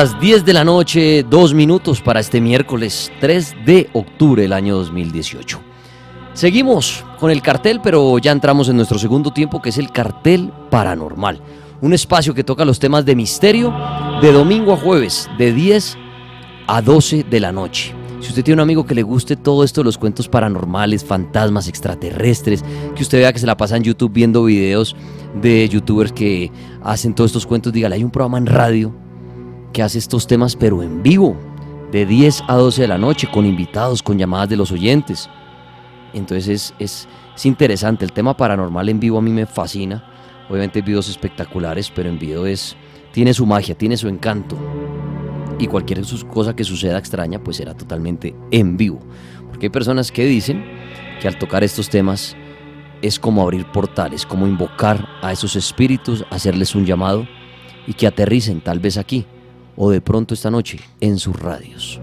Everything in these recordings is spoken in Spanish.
Las 10 de la noche, dos minutos para este miércoles 3 de octubre del año 2018. Seguimos con el cartel, pero ya entramos en nuestro segundo tiempo, que es el cartel paranormal. Un espacio que toca los temas de misterio de domingo a jueves, de 10 a 12 de la noche. Si usted tiene un amigo que le guste todo esto de los cuentos paranormales, fantasmas, extraterrestres, que usted vea que se la pasa en YouTube viendo videos de youtubers que hacen todos estos cuentos, dígale, hay un programa en radio que hace estos temas pero en vivo, de 10 a 12 de la noche, con invitados, con llamadas de los oyentes. Entonces es, es, interesante, el tema paranormal en vivo a mí me fascina. Obviamente videos espectaculares, pero en vivo es, tiene su magia, tiene su encanto. Y cualquier cosa que suceda extraña, pues será totalmente en vivo. Porque hay personas que dicen que al tocar estos temas es como abrir portales, como invocar a esos espíritus, hacerles un llamado y que aterricen tal vez aquí, o de pronto esta noche en sus radios.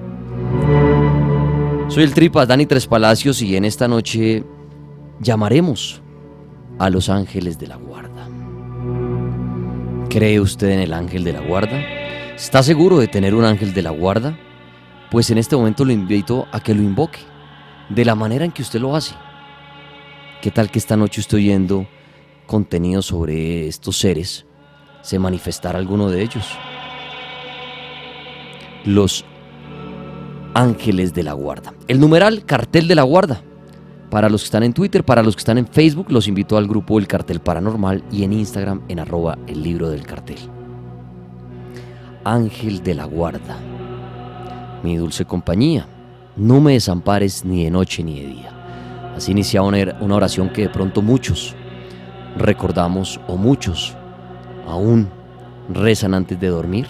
Soy el Tripas Dani Tres Palacios y en esta noche llamaremos a los ángeles de la guarda. ¿Cree usted en el ángel de la guarda? ¿Está seguro de tener un ángel de la guarda? Pues en este momento lo invito a que lo invoque, de la manera en que usted lo hace. ¿Qué tal que esta noche estoy oyendo contenido sobre estos seres? ¿Se manifestará alguno de ellos? Los ángeles de la guarda. El numeral cartel de la guarda. Para los que están en Twitter, para los que están en Facebook, los invito al grupo El Cartel Paranormal y en Instagram en arroba el libro del cartel. Ángel de la guarda. Mi dulce compañía, no me desampares ni de noche ni de día. Así inicia una oración que de pronto muchos recordamos o muchos aún rezan antes de dormir.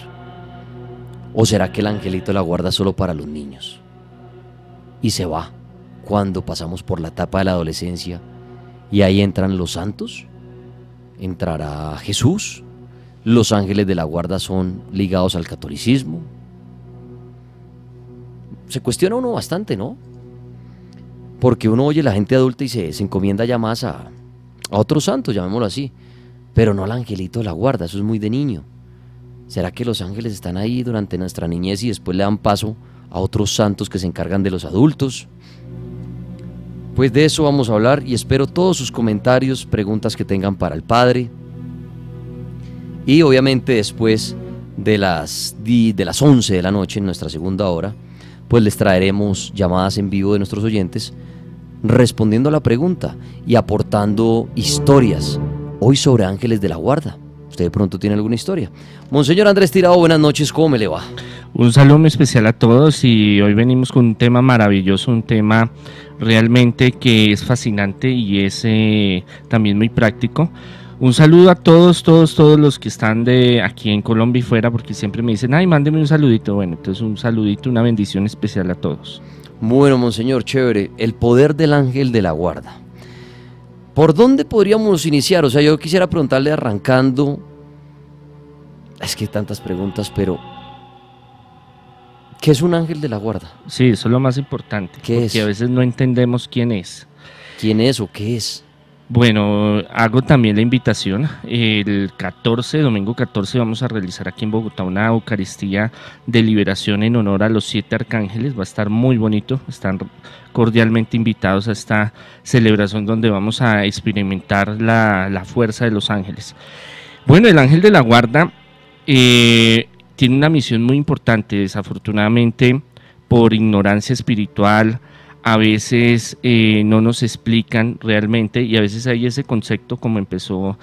¿O será que el angelito la guarda solo para los niños? Y se va cuando pasamos por la etapa de la adolescencia y ahí entran los santos, entrará Jesús, los ángeles de la guarda son ligados al catolicismo. Se cuestiona uno bastante, ¿no? Porque uno oye a la gente adulta y se, encomienda ya más a, a otros santos, llamémoslo así, pero no al angelito de la guarda, eso es muy de niño. ¿Será que los ángeles están ahí durante nuestra niñez y después le dan paso a otros santos que se encargan de los adultos? Pues de eso vamos a hablar y espero todos sus comentarios, preguntas que tengan para el Padre. Y obviamente después de las, de las 11 de la noche en nuestra segunda hora, pues les traeremos llamadas en vivo de nuestros oyentes respondiendo a la pregunta y aportando historias, hoy sobre ángeles de la guarda. ¿Usted de pronto tiene alguna historia? Monseñor Andrés Tirado, buenas noches, ¿cómo me le va? Un saludo muy especial a todos y hoy venimos con un tema maravilloso, un tema realmente que es fascinante y es eh, también muy práctico. Un saludo a todos, todos, todos los que están de aquí en Colombia y fuera, porque siempre me dicen, ay, mándeme un saludito. Bueno, entonces un saludito, una bendición especial a todos. Bueno, monseñor, chévere. El poder del ángel de la guarda. ¿Por dónde podríamos iniciar? O sea, yo quisiera preguntarle arrancando. Es que hay tantas preguntas, pero ¿Qué es un ángel de la guarda? Sí, eso es lo más importante. ¿Qué porque a veces no entendemos quién es. ¿Quién es o qué es? Bueno, hago también la invitación. El 14, domingo 14, vamos a realizar aquí en Bogotá una Eucaristía de liberación en honor a los siete arcángeles. Va a estar muy bonito. Están cordialmente invitados a esta celebración donde vamos a experimentar la, fuerza de los ángeles. Bueno, el ángel de la guarda eh, tiene una misión muy importante, desafortunadamente por ignorancia espiritual, a veces eh, no nos explican realmente y a veces hay ese concepto como empezó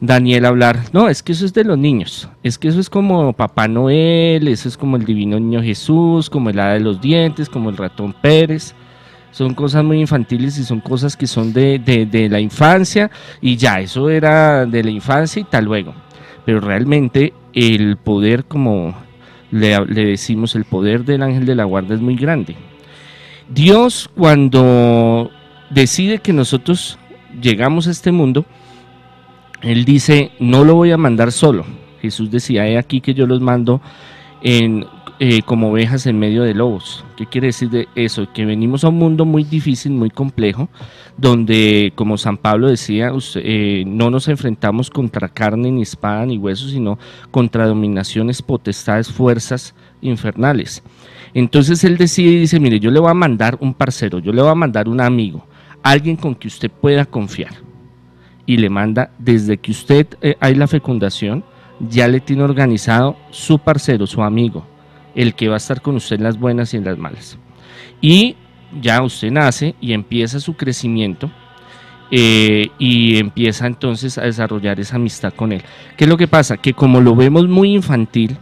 Daniel a hablar, no, es que eso es de los niños, es que eso es como Papá Noel, eso es como el Divino Niño Jesús, como el Hada de los Dientes, como el Ratón Pérez, son cosas muy infantiles y son cosas que son de, de la infancia y ya, eso era de la infancia y tal luego, pero realmente el poder, como le, decimos, el poder del ángel de la guarda es muy grande. Dios cuando decide que nosotros llegamos a este mundo, Él dice, no lo voy a mandar solo. Jesús decía, he aquí que yo los mando en eh, como ovejas en medio de lobos. ¿Qué quiere decir de eso? Que venimos a un mundo muy difícil, muy complejo, donde, como San Pablo decía, eh, no nos enfrentamos contra carne, ni espada, ni huesos, sino contra dominaciones, potestades, fuerzas infernales. Entonces él decide y dice, mire, yo le voy a mandar un parcero, yo le voy a mandar un amigo, alguien con que usted pueda confiar. Y le manda, desde que usted eh, hay la fecundación, ya le tiene organizado su parcero, su amigo, el que va a estar con usted en las buenas y en las malas. Y ya usted nace y empieza su crecimiento eh, y empieza entonces a desarrollar esa amistad con él. ¿Qué es lo que pasa? Que como lo vemos muy infantil,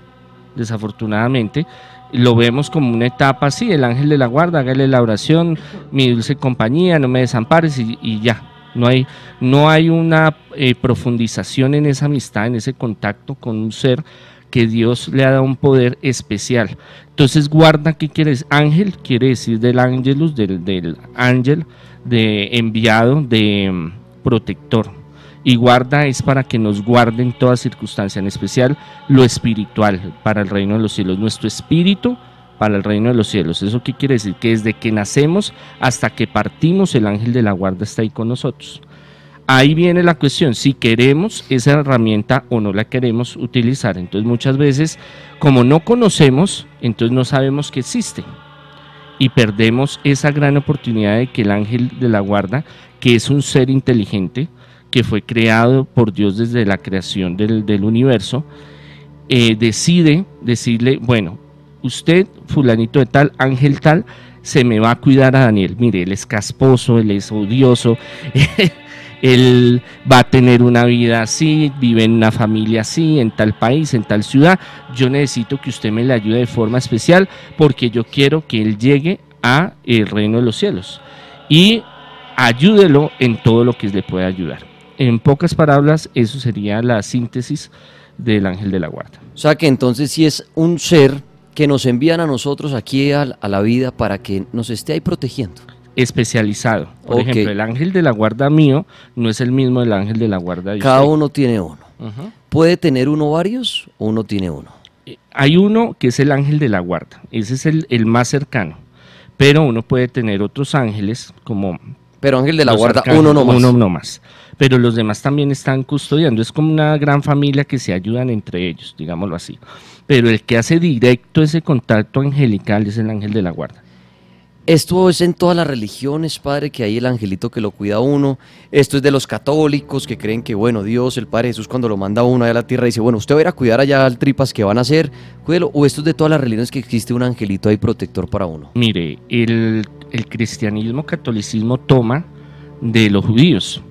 desafortunadamente, lo vemos como una etapa así, el ángel de la guarda, hágale la oración, mi dulce compañía, no me desampares y, ya. No hay, no hay una eh, profundización en esa amistad, en ese contacto con un ser que Dios le ha dado un poder especial. Entonces, guarda, ¿qué quiere decir? Ángel quiere decir del ángelus, del, del ángel, de enviado, de mm, protector. Y guarda es para que nos guarde en toda circunstancia, en especial lo espiritual para el reino de los cielos. Nuestro espíritu para el reino de los cielos. ¿Eso qué quiere decir? Que desde que nacemos hasta que partimos, el ángel de la guarda está ahí con nosotros. ahí viene la cuestión, si queremos esa herramienta o no la queremos utilizar. Entonces muchas veces, como no conocemos, entonces no sabemos que existe. Y perdemos esa gran oportunidad de que el ángel de la guarda, que es un ser inteligente, que fue creado por Dios desde la creación del, universo, eh, decide decirle, bueno, usted, fulanito de tal, ángel tal, se me va a cuidar a Daniel. Mire, él es casposo, él es odioso, él va a tener una vida así, vive en una familia así, en tal país, en tal ciudad. Yo necesito que usted me le ayude de forma especial porque yo quiero que él llegue a el reino de los cielos. Y ayúdelo en todo lo que le pueda ayudar. En pocas palabras, eso sería la síntesis del ángel de la guarda. O sea que entonces si es un ser que nos envían a nosotros aquí a, la vida para que nos esté ahí protegiendo. Especializado. Por ejemplo, el ángel de la guarda mío no es el mismo del ángel de la guarda de Cada uno tiene uno. ¿Puede tener uno varios o uno tiene uno? Eh, hay uno que es el ángel de la guarda. Ese es el, más cercano. Pero uno puede tener otros ángeles como... Pero ángel de la guarda, uno no más. Uno no más pero los demás también están custodiando. Es como una gran familia que se ayudan entre ellos, digámoslo así pero el que hace directo ese contacto angelical es el ángel de la guarda. Esto es en todas las religiones, Padre, que hay el angelito que lo cuida a uno. Esto es de los católicos que creen que, bueno, Dios, el Padre Jesús, cuando lo manda a uno allá a la tierra, dice, bueno, usted va a ir a cuidar allá al tripas que van a hacer, cuídelo. O esto es de todas las religiones que existe un angelito ahí protector para uno. Mire, el, el cristianismo, catolicismo toma de los judíos.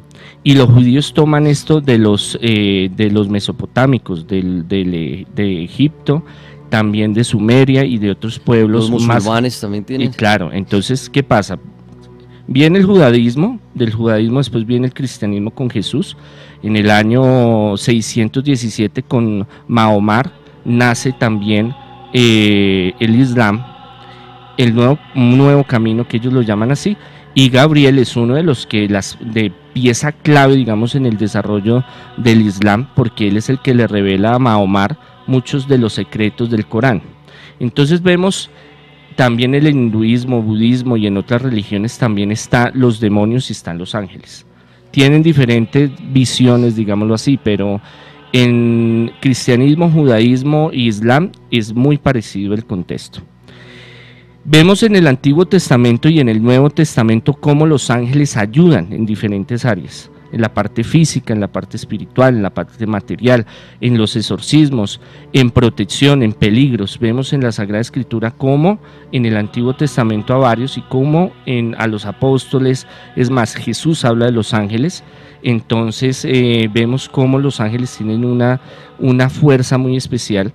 Y los judíos toman esto de los, eh, de los mesopotámicos, del, de Egipto, también de Sumeria y de otros pueblos. Los musulmanes también tienen. claro, entonces, ¿qué pasa? Viene el judaísmo, del judaísmo después viene el cristianismo con Jesús. En el año 617 con Mahomar nace también eh, el Islam, el nuevo, un nuevo camino que ellos lo llaman así. Y Gabriel es uno de los que las de pieza clave, digamos, en el desarrollo del Islam, porque él es el que le revela a Mahomar muchos de los secretos del Corán. Entonces vemos también el hinduismo, budismo y en otras religiones también están los demonios y están los ángeles. Tienen diferentes visiones, digámoslo así, pero en cristianismo, judaísmo e islam es muy parecido el contexto. Vemos en el Antiguo Testamento y en el Nuevo Testamento cómo los ángeles ayudan en diferentes áreas, en la parte física, en la parte espiritual, en la parte material, en los exorcismos, en protección, en peligros. Vemos en la Sagrada Escritura cómo en el Antiguo Testamento a varios y cómo en, a los apóstoles, es más, Jesús habla de los ángeles. Entonces eh, vemos cómo los ángeles tienen una, una fuerza muy especial.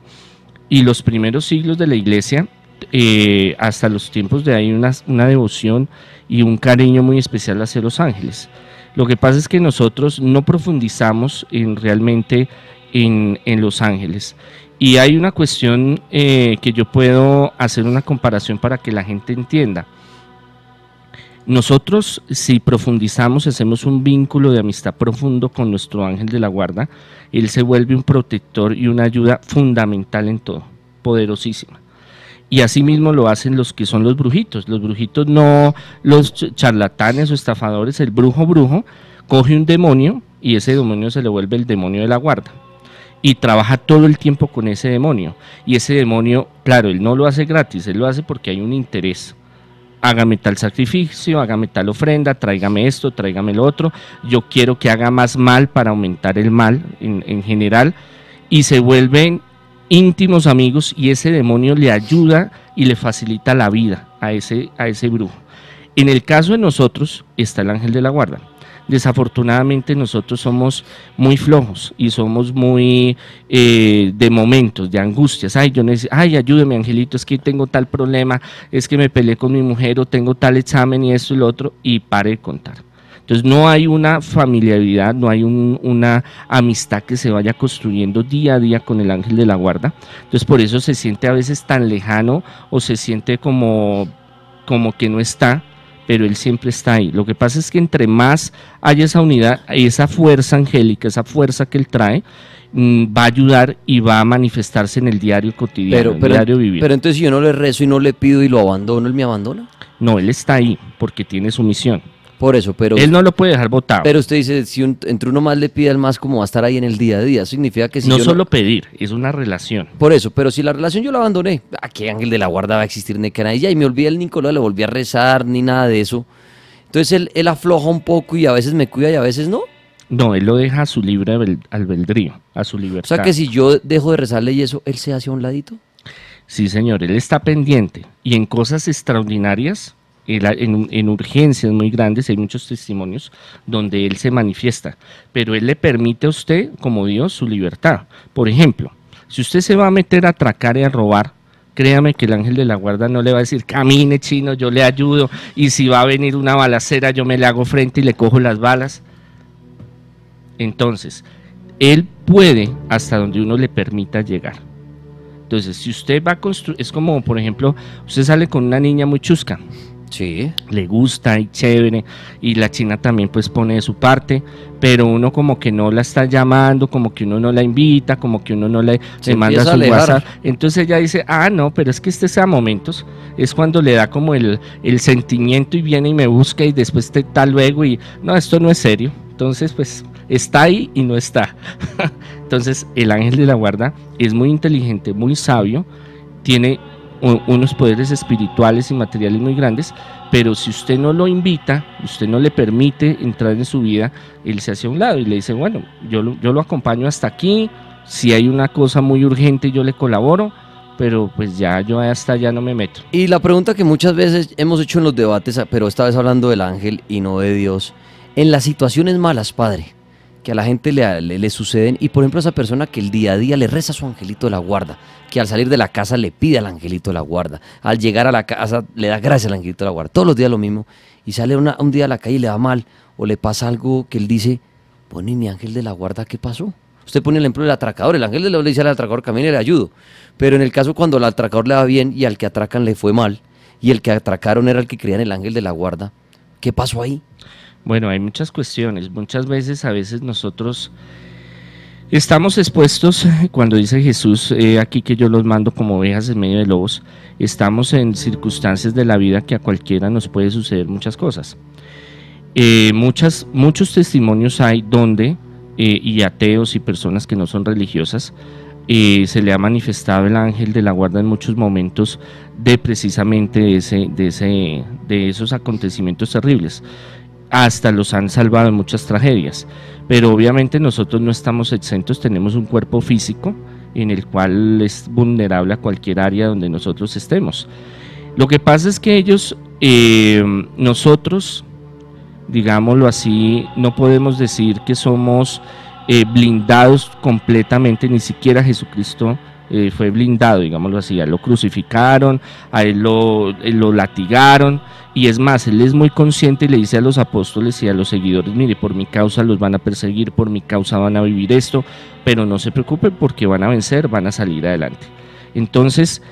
Y los primeros siglos de la iglesia eh, hasta los tiempos de ahí una, devoción y un cariño muy especial hacia los ángeles. Lo que pasa es que nosotros no profundizamos en, realmente en, los ángeles. Y hay una cuestión eh, que yo puedo hacer una comparación para que la gente entienda. Nosotros, si profundizamos, hacemos un vínculo de amistad profundo con nuestro ángel de la guarda, él se vuelve un protector y una ayuda fundamental en todo, poderosísima. Y así mismo lo hacen los que son los brujitos. Los brujitos no los charlatanes o estafadores. El brujo brujo coge un demonio y ese demonio se le vuelve el demonio de la guarda. Y trabaja todo el tiempo con ese demonio. Y ese demonio, claro, él no lo hace gratis, él lo hace porque hay un interés. Hágame tal sacrificio, hágame tal ofrenda, tráigame esto, tráigame lo otro. Yo quiero que haga más mal para aumentar el mal en, en general. Y se vuelven íntimos amigos y ese demonio le ayuda y le facilita la vida a ese, a ese brujo. En el caso de nosotros está el ángel de la guarda. Desafortunadamente nosotros somos muy flojos y somos muy eh, de momentos, de angustias. Ay, yo necesito, ay, ayúdeme, angelito, es que tengo tal problema, es que me peleé con mi mujer o tengo tal examen y esto y lo otro, y pare de contar. Entonces no hay una familiaridad, no hay una amistad que se vaya construyendo día a día con el ángel de la guarda. Entonces por eso se siente a veces tan lejano o se siente como, como que no está, pero él siempre está ahí. Lo que pasa es que entre más haya esa unidad, esa fuerza angélica, esa fuerza que él trae, mm, va a ayudar y va a manifestarse en el diario cotidiano, pero, el diario vivir. Pero entonces si yo no le rezo y no le pido y lo abandono, ¿él me abandona? No, él está ahí porque tiene su misión. Por eso, pero... Él no lo puede dejar votado. Pero usted dice, si entre uno más le pide al más, como va a estar ahí en el día a día? Significa que si No solo pedir, es una relación. Por eso, pero si la relación yo la abandoné, ¿a qué ángel de la guarda va a existir el Y me olvidé el Nicolás, le volví a rezar, ni nada de eso. Entonces él, él afloja un poco y a veces me cuida y a veces no. No, él lo deja a su libre albedrío, a su libertad. O sea que si yo dejo de rezarle y eso, ¿él se hace a un ladito? Sí, señor, él está pendiente. Y en cosas extraordinarias, en, en, urgencias muy grandes, hay muchos testimonios donde él se manifiesta. Pero él le permite a usted, como Dios, su libertad. Por ejemplo, si usted se va a meter a atracar y a robar, créame que el ángel de la guarda no le va a decir, camine chino, yo le ayudo, y si va a venir una balacera, yo me le hago frente y le cojo las balas. Entonces, él puede hasta donde uno le permita llegar. Entonces, si usted va a construir, es como, por ejemplo, usted sale con una niña muy chusca. Sí. Le gusta y chévere. Y la china también pues pone de su parte. Pero uno como que no la está llamando, como que uno no la invita, como que uno no le manda su WhatsApp. Entonces ella dice, ah, no, pero es que este sea momentos. Es cuando le da como el, el sentimiento y viene y me busca y después te está luego y no, esto no es serio. Entonces pues está ahí y no está. Entonces el ángel de la guarda es muy inteligente, muy sabio, tiene unos poderes espirituales y materiales muy grandes, pero si usted no lo invita, usted no le permite entrar en su vida, él se hace a un lado y le dice, bueno, yo lo, yo lo acompaño hasta aquí, si hay una cosa muy urgente yo le colaboro, pero pues ya yo hasta ya no me meto. Y la pregunta que muchas veces hemos hecho en los debates, pero esta vez hablando del ángel y no de Dios, en las situaciones malas, Padre, que a la gente le, le, suceden y por ejemplo esa persona que el día a día le reza a su angelito de la guarda, que al salir de la casa le pide al angelito de la guarda, al llegar a la casa le da gracias al angelito de la guarda, todos los días lo mismo y sale un día a la calle y le va mal o le pasa algo que él dice, bueno y mi ángel de la guarda, ¿qué pasó? Usted pone el ejemplo del atracador, el ángel de la guarda le dice al atracador, camine le ayudo, pero en el caso cuando al atracador le va bien y al que atracan le fue mal y el que atracaron era el que creía en el ángel de la guarda, ¿qué pasó ahí? Bueno, hay muchas cuestiones. Muchas veces, a veces nosotros estamos expuestos, cuando dice Jesús aquí que yo los mando como ovejas en medio de lobos, estamos en circunstancias de la vida que a cualquiera nos puede suceder muchas cosas. Eh, muchas, muchos testimonios hay donde, eh, y ateos y personas que no son religiosas, eh, se le ha manifestado el ángel de la guarda en muchos momentos de precisamente ese, de, ese, de esos acontecimientos terribles hasta los han salvado en muchas tragedias. Pero obviamente nosotros no estamos exentos, tenemos un cuerpo físico en el cual es vulnerable a cualquier área donde nosotros estemos. Lo que pasa es que ellos, eh, nosotros, digámoslo así, no podemos decir que somos eh, blindados completamente, ni siquiera Jesucristo eh, fue blindado, digámoslo así, a lo crucificaron, a lo, lo latigaron, y es más, él es muy consciente y le dice a los apóstoles y a los seguidores, mire, por mi causa los van a perseguir, por mi causa van a vivir esto, pero no se preocupen porque van a vencer, van a salir adelante. Entonces,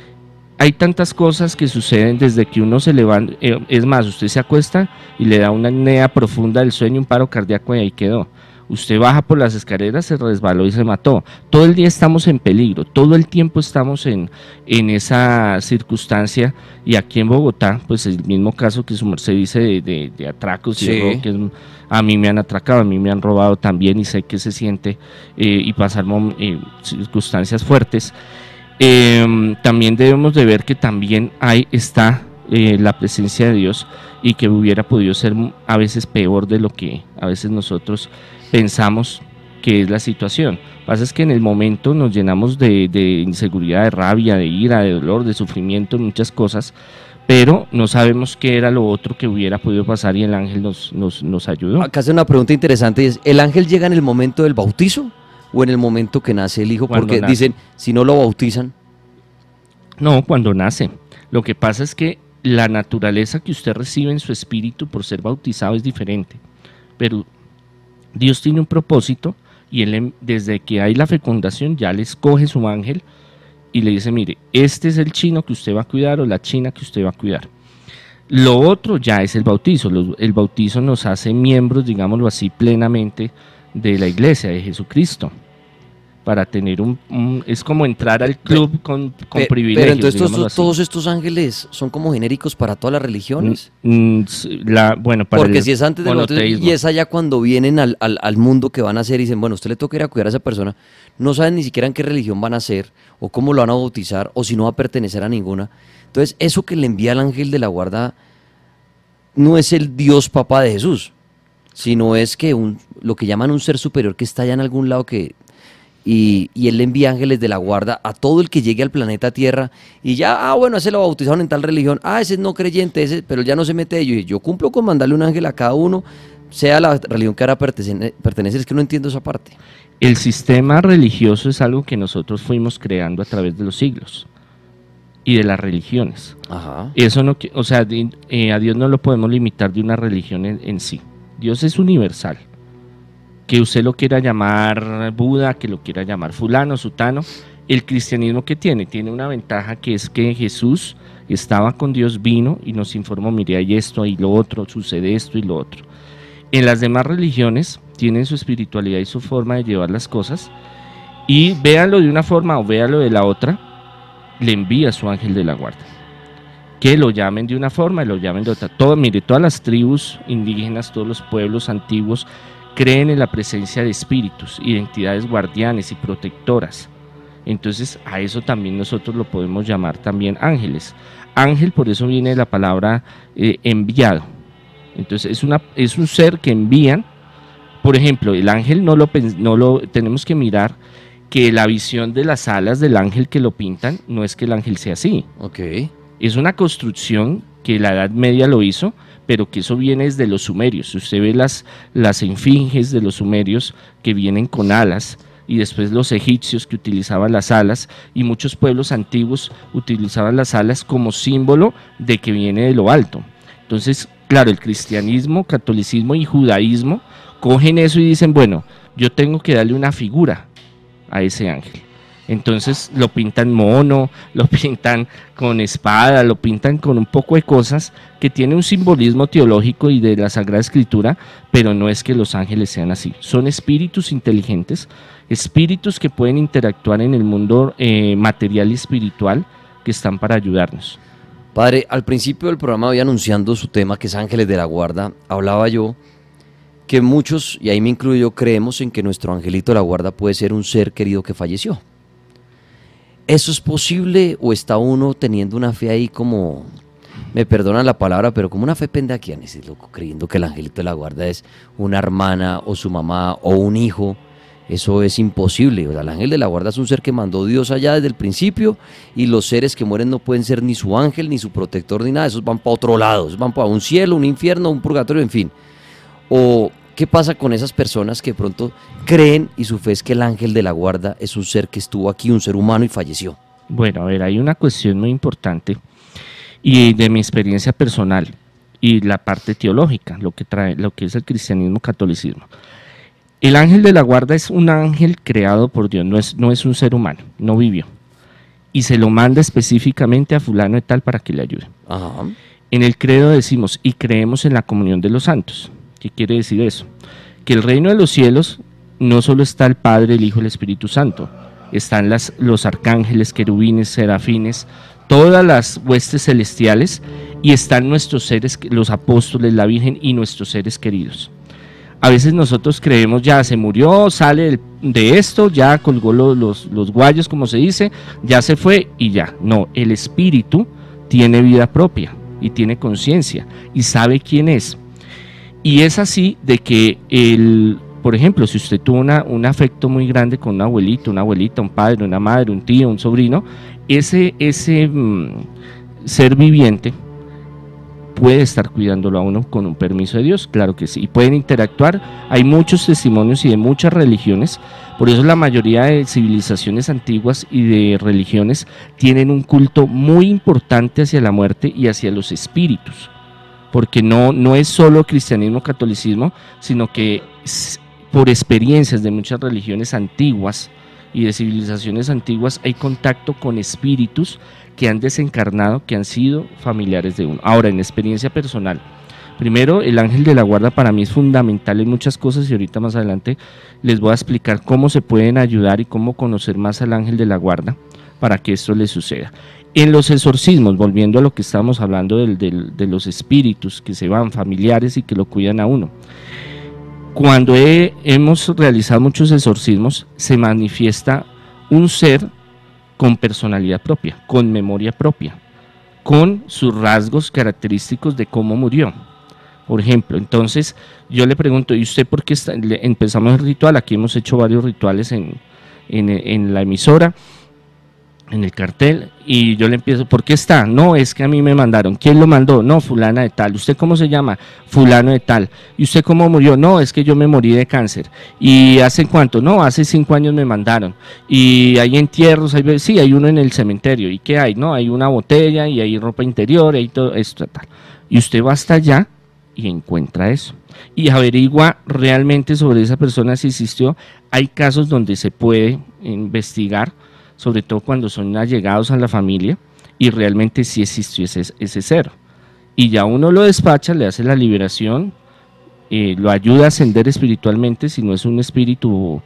hay tantas cosas que suceden desde que uno se levanta, eh, es más, usted se acuesta y le da una apnea profunda del sueño, un paro cardíaco y ahí quedó. Usted baja por las escaleras, se resbaló y se mató. Todo el día estamos en peligro, todo el tiempo estamos en, en esa circunstancia. Y aquí en Bogotá, pues el mismo caso que su merced dice de, de, atracos y que a mí me han atracado, a mí me han robado también y sé que se siente eh, y pasar eh, circunstancias fuertes. Em, también debemos de ver que también ahí está eh, la presencia de Dios y que hubiera podido ser a veces peor de lo que a veces nosotros pensamos que es la situación. Lo que pasa es que en el momento nos llenamos de, inseguridad, de rabia, de ira, de dolor, de sufrimiento, muchas cosas, pero no sabemos qué era lo otro que hubiera podido pasar y el ángel nos, nos, ayudó. Acá hace una pregunta interesante, es, ¿el ángel llega en el momento del bautizo o en el momento que nace el hijo? Porque dicen, si no lo bautizan. No, cuando nace. Lo que pasa es que la naturaleza que usted recibe en su espíritu por ser bautizado es diferente, pero Dios tiene un propósito y él em, desde que hay la fecundación ya le escoge su ángel y le dice, mire, este es el chino que usted va a cuidar o la china que usted va a cuidar. Lo otro ya es el bautizo. El bautizo nos hace miembros, digámoslo así, plenamente de la iglesia de Jesucristo. Para tener un, es como entrar al club con, con privilegios. Pero entonces todos, estos ángeles son como genéricos para todas las religiones. Mm, mm, la, bueno, para Porque si es antes de y es allá cuando vienen al, al, mundo que van a hacer y dicen, bueno, usted le toca ir a cuidar a esa persona, no saben ni siquiera en qué religión van a ser, o cómo lo van a bautizar, o si no va a pertenecer a ninguna. Entonces, eso que le envía el ángel de la guarda no es el Dios papá de Jesús, sino es que un, lo que llaman un ser superior que está allá en algún lado que y, él le envía ángeles de la guarda a todo el que llegue al planeta Tierra y ya, ah, bueno, ese lo bautizaron en tal religión, ah, ese es no creyente, ese, pero ya no se mete ellos. Y yo cumplo con mandarle un ángel a cada uno, sea la religión que ahora pertenece, pertenece, es que no entiendo esa parte. El sistema religioso es algo que nosotros fuimos creando a través de los siglos y de las religiones. Ajá. Eso no, o sea, eh, a Dios no lo podemos limitar de una religión en sí. Dios es universal que usted lo quiera llamar Buda, que lo quiera llamar fulano, sutano, el cristianismo que tiene, tiene una ventaja que es que Jesús estaba con Dios, vino y nos informó, mire, hay esto y lo otro, sucede esto y lo otro. En las demás religiones tienen su espiritualidad y su forma de llevar las cosas y véanlo de una forma o véanlo de la otra, le envía su ángel de la guarda. Que lo llamen de una forma y lo llamen de otra. Todo, mire, todas las tribus indígenas, todos los pueblos antiguos creen en la presencia de espíritus, identidades guardianes y protectoras. Entonces a eso también nosotros lo podemos llamar también ángeles. Ángel por eso viene la palabra eh, enviado. Entonces es, una, es un ser que envían. Por ejemplo, el ángel no lo, no lo tenemos que mirar que la visión de las alas del ángel que lo pintan no es que el ángel sea así. Okay. Es una construcción que la Edad Media lo hizo pero que eso viene desde los sumerios. Usted ve las, las de los sumerios que vienen con alas y después los egipcios que utilizaban las alas y muchos pueblos antiguos utilizaban las alas como símbolo de que viene de lo alto. Entonces, claro, el cristianismo, catolicismo y judaísmo cogen eso y dicen, bueno, yo tengo que darle una figura a ese ángel. Entonces lo pintan mono, lo pintan con espada, lo pintan con un poco de cosas que tienen un simbolismo teológico y de la Sagrada Escritura, pero no es que los ángeles sean así. Son espíritus inteligentes, espíritus que pueden interactuar en el mundo eh, material y espiritual que están para ayudarnos. Padre, al principio del programa había anunciando su tema que es Ángeles de la Guarda, hablaba yo que muchos, y ahí me incluyo, creemos en que nuestro angelito de la guarda puede ser un ser querido que falleció. ¿Eso es posible o está uno teniendo una fe ahí como, me perdonan la palabra, pero como una fe pendaquiana, loco, creyendo que el angelito de la guarda es una hermana o su mamá o un hijo? Eso es imposible. el ángel de la guarda es un ser que mandó Dios allá desde el principio y los seres que mueren no pueden ser ni su ángel, ni su protector, ni nada. Esos van para otro lado. Esos van para un cielo, un infierno, un purgatorio, en fin. O ¿Qué pasa con esas personas que de pronto creen y su fe es que el ángel de la guarda es un ser que estuvo aquí, un ser humano y falleció? Bueno, a ver, hay una cuestión muy importante y de mi experiencia personal y la parte teológica, lo que trae, lo que es el cristianismo catolicismo. El ángel de la guarda es un ángel creado por Dios, no es, no es un ser humano, no vivió. Y se lo manda específicamente a fulano y tal para que le ayude. En el credo decimos, y creemos en la comunión de los santos. ¿Qué quiere decir eso? Que el reino de los cielos no solo está el Padre, el Hijo y el Espíritu Santo, están los arcángeles, querubines, serafines, todas las huestes celestiales y están nuestros seres, los apóstoles, la Virgen y nuestros seres queridos. A veces nosotros creemos ya se murió, sale de esto, ya colgó los guayos, como se dice, ya se fue y ya. No, el espíritu tiene vida propia y tiene conciencia y sabe quién es. Y es así de que el, por ejemplo, si usted tuvo un afecto muy grande con un abuelito, una abuelita, un padre, una madre, un tío, un sobrino, ese, ese mm, ser viviente puede estar cuidándolo a uno con un permiso de Dios, claro que sí, y pueden interactuar. Hay muchos testimonios y de muchas religiones, por eso la mayoría de civilizaciones antiguas y de religiones tienen un culto muy importante hacia la muerte y hacia los espíritus porque no, no es solo cristianismo, catolicismo, sino que por experiencias de muchas religiones antiguas y de civilizaciones antiguas hay contacto con espíritus que han desencarnado, que han sido familiares de uno. Ahora, en experiencia personal, Primero, el ángel de la guarda para mí es fundamental en muchas cosas y ahorita más adelante les voy a explicar cómo se pueden ayudar y cómo conocer más al ángel de la guarda para que esto les suceda. En los exorcismos, volviendo a lo que estábamos hablando de los espíritus que se van, familiares y que lo cuidan a uno. Cuando hemos realizado muchos exorcismos, se manifiesta un ser con personalidad propia, con memoria propia, con sus rasgos característicos de cómo murió por ejemplo. Entonces yo le pregunto, ¿y usted por qué empezamos el ritual? Aquí hemos hecho varios rituales en, en, la emisora, en el cartel, y yo le empiezo, ¿por qué está? No, es que a mí me mandaron. ¿Quién lo mandó? No, fulana de tal. ¿Usted cómo se llama? Fulano de tal. ¿Y usted cómo murió? No, es que yo me morí de cáncer. ¿Y hace cuánto? No, hace cinco años me mandaron. Y hay entierros, hay, sí, hay uno en el cementerio. ¿Y qué hay? No, hay una botella y hay ropa interior y todo esto tal. Y usted va hasta allá y encuentra eso. Y averigua realmente sobre esa persona si existió. Hay casos donde se puede investigar, sobre todo cuando son allegados a la familia, y realmente si existió ese, ese. Y ya uno lo despacha, le hace la liberación, eh, lo ayuda a ascender espiritualmente, si no es un espíritu,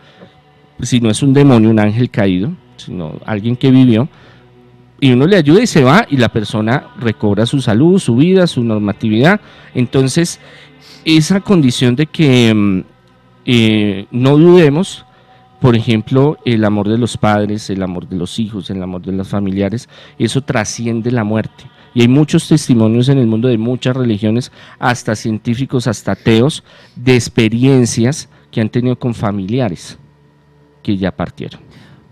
si no es un demonio, un ángel caído, sino alguien que vivió, y uno le ayuda y se va y la persona recobra su salud, su vida, su normatividad. Entonces, esa condición de que mm, eh, no dudemos, por ejemplo, el amor de los padres, el amor de los hijos, el amor de los familiares, eso trasciende la muerte. Y hay muchos testimonios en el mundo de muchas religiones, hasta científicos, hasta ateos, de experiencias que han tenido con familiares que ya partieron.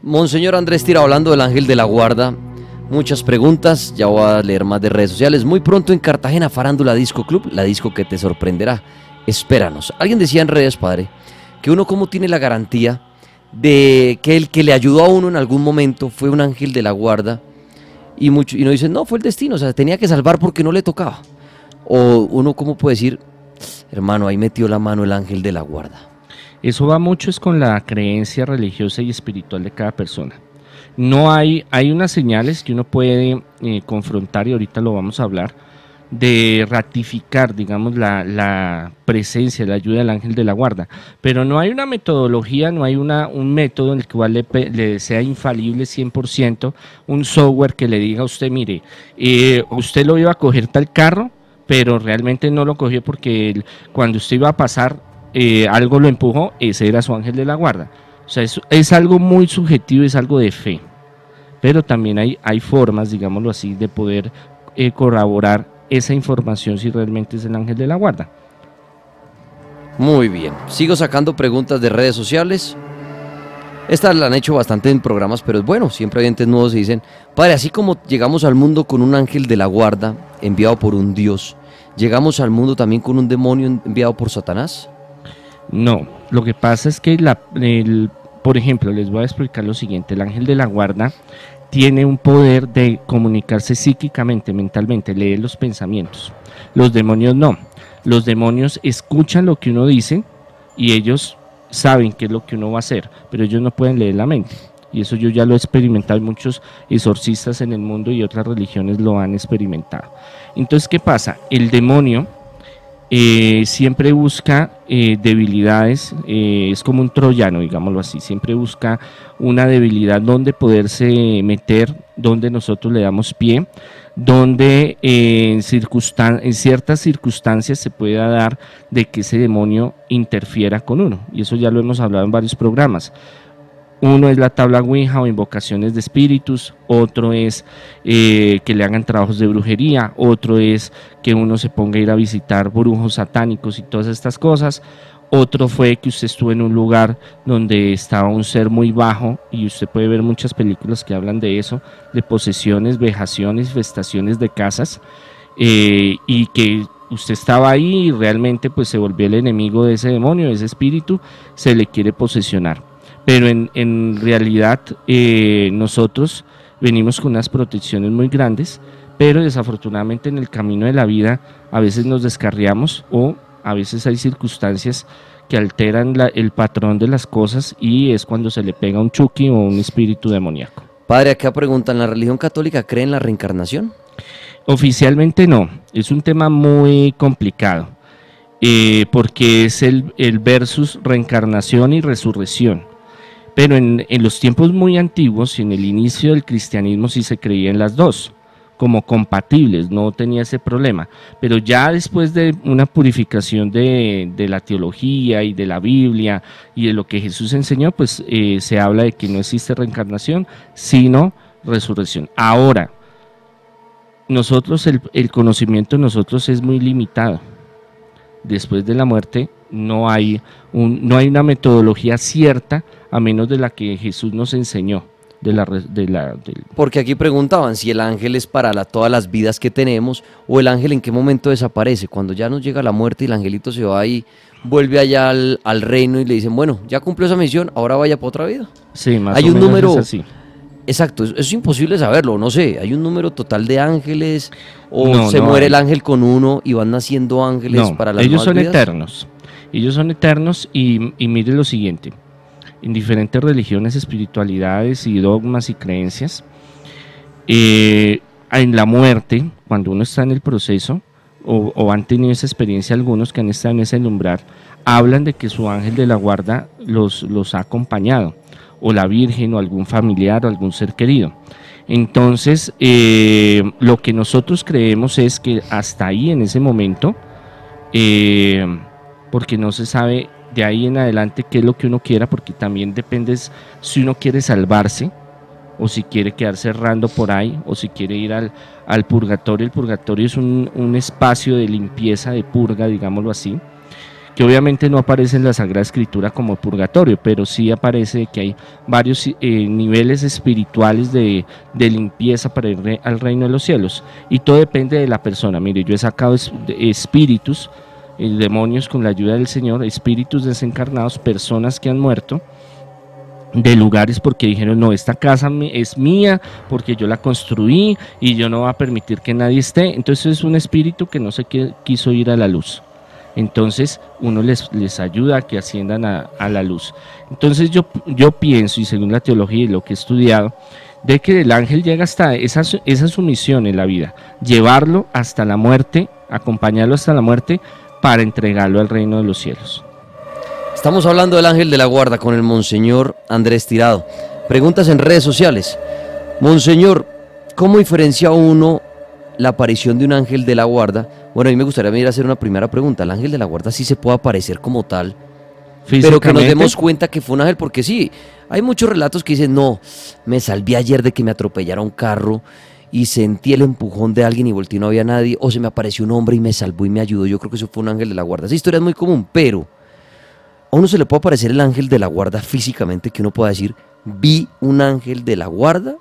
Monseñor Andrés Tira, hablando del ángel de la guarda, muchas preguntas. Ya voy a leer más de redes sociales. Muy pronto en Cartagena, Farándula Disco Club, la disco que te sorprenderá. Espéranos. Alguien decía en redes, padre, que uno como tiene la garantía de que el que le ayudó a uno en algún momento fue un ángel de la guarda y, mucho, y no dicen, no, fue el destino, o sea, tenía que salvar porque no le tocaba. O uno cómo puede decir, hermano, ahí metió la mano el ángel de la guarda. Eso va mucho es con la creencia religiosa y espiritual de cada persona. No hay, hay unas señales que uno puede eh, confrontar y ahorita lo vamos a hablar, de ratificar, digamos, la, presencia, la ayuda del ángel de la guarda. Pero no hay una metodología, no hay una, un método en el cual le, sea infalible 100%, un software que le diga a usted, mire, eh, usted lo iba a coger tal carro, pero realmente no lo cogió porque cuando usted iba a pasar, eh, algo lo empujó, ese era su ángel de la guarda. O sea, es, es algo muy subjetivo, es algo de fe. Pero también hay, hay formas, digámoslo así, de poder eh, corroborar esa información si realmente es el ángel de la guarda. Muy bien. Sigo sacando preguntas de redes sociales. Estas la han hecho bastante en programas, pero es bueno, siempre hay entes nuevos y dicen, Padre, así como llegamos al mundo con un ángel de la guarda enviado por un Dios, ¿llegamos al mundo también con un demonio enviado por Satanás? No, lo que pasa es que, la, el, por ejemplo, les voy a explicar lo siguiente, el ángel de la guarda tiene un poder de comunicarse psíquicamente, mentalmente, lee los pensamientos. Los demonios no. Los demonios escuchan lo que uno dice y ellos saben qué es lo que uno va a hacer, pero ellos no pueden leer la mente. Y eso yo ya lo he experimentado, muchos exorcistas en el mundo y otras religiones lo han experimentado. Entonces, ¿qué pasa? El demonio eh, siempre busca eh, debilidades, eh, es como un troyano, digámoslo así, siempre busca una debilidad donde poderse meter, donde nosotros le damos pie, donde en, en ciertas circunstancias se pueda dar de que ese demonio interfiera con uno, y eso ya lo hemos hablado en varios programas. Uno es la tabla Ouija o invocaciones de espíritus, otro es eh, que le hagan trabajos de brujería, otro es que uno se ponga a ir a visitar brujos satánicos y todas estas cosas. Otro fue que usted estuvo en un lugar donde estaba un ser muy bajo y usted puede ver muchas películas que hablan de eso, de posesiones, vejaciones, festaciones de casas eh, y que usted estaba ahí y realmente pues se volvió el enemigo de ese demonio, de ese espíritu, se le quiere posesionar pero en, en realidad eh, nosotros venimos con unas protecciones muy grandes, pero desafortunadamente en el camino de la vida a veces nos descarriamos o a veces hay circunstancias que alteran el patrón de las cosas y es cuando se le pega un chuki o un espíritu demoníaco. Padre, acá preguntan, ¿la religión católica cree en la reencarnación? Oficialmente no, es un tema muy complicado, eh, porque es el, el, versus reencarnación y resurrección. Pero en, en, los tiempos muy antiguos, en el inicio del cristianismo sí se creía en las dos, como compatibles, no tenía ese problema. Pero ya después de una purificación de, de la teología y de la Biblia y de lo que Jesús enseñó, pues eh, se habla de que no existe reencarnación, sino resurrección. Ahora, nosotros, el, el conocimiento de nosotros es muy limitado. Después de la muerte no hay, un, no hay una metodología cierta a menos de la que Jesús nos enseñó. De la, de la, Porque aquí preguntaban si el ángel es para la- todas las vidas que tenemos o el ángel en qué momento desaparece. Cuando ya nos llega la muerte y el angelito se va y vuelve allá al, al reino y le dicen, bueno, ya cumplió esa misión, ahora vaya para otra vida. Sí, más Hay o un menos número- es así. Exacto, es imposible saberlo, no sé, hay un número total de ángeles o No, se no muere hay. el ángel con uno y van naciendo ángeles No, para las ellos son vidas? eternos. Ellos son eternos y, mire lo siguiente. En diferentes religiones, espiritualidades y dogmas y creencias, eh, en la muerte, cuando uno está en el proceso, o, han tenido esa experiencia algunos que han estado en ese umbral, hablan de que su ángel de la guarda los, los ha acompañado, o la Virgen, o algún familiar, o algún ser querido. Entonces, eh, lo que nosotros creemos es que hasta ahí, en ese momento, eh, porque no se sabe de ahí en adelante qué es lo que uno quiera, porque también depende si uno quiere salvarse o si quiere quedarse errando por ahí o si quiere ir al, al purgatorio. El purgatorio es un, un espacio de limpieza, de purga, digámoslo así, que obviamente no aparece en la Sagrada Escritura como purgatorio, pero sí aparece que hay varios eh, niveles espirituales de, de limpieza para ir al reino de los cielos. Y todo depende de la persona. Mire, yo he sacado espíritus, demonios con la ayuda del Señor, espíritus desencarnados, personas que han muerto de lugares porque dijeron, no, esta casa es mía porque yo la construí y yo no voy a permitir que nadie esté. Entonces es un espíritu que no se qui- quiso ir a la luz. Entonces uno les, ayuda a que asciendan a, la luz. Entonces yo, pienso, y según la teología y lo que he estudiado, de que el ángel llega hasta esa, esa en la vida, llevarlo hasta la muerte, acompañarlo hasta la muerte para entregarlo al reino de los cielos. Estamos hablando del ángel de la guarda con el monseñor Andrés Tirado. Preguntas en redes sociales. Monseñor, ¿cómo diferencia uno la aparición de un ángel de la guarda? Bueno, a mí me gustaría venir a hacer una primera pregunta. ¿El ángel de la guarda sí se puede aparecer como tal? Pero que nos demos cuenta que fue un ángel, porque sí, hay muchos relatos que dicen, no, me salvé ayer de que me atropellara un carro y sentí el empujón de alguien y volteé y no había nadie, o se me apareció un hombre y me salvó y me ayudó. Yo creo que eso fue un ángel de la guarda. Esa historia es muy común, pero a uno se le puede aparecer el ángel de la guarda físicamente, que uno pueda decir, vi un ángel de la guarda.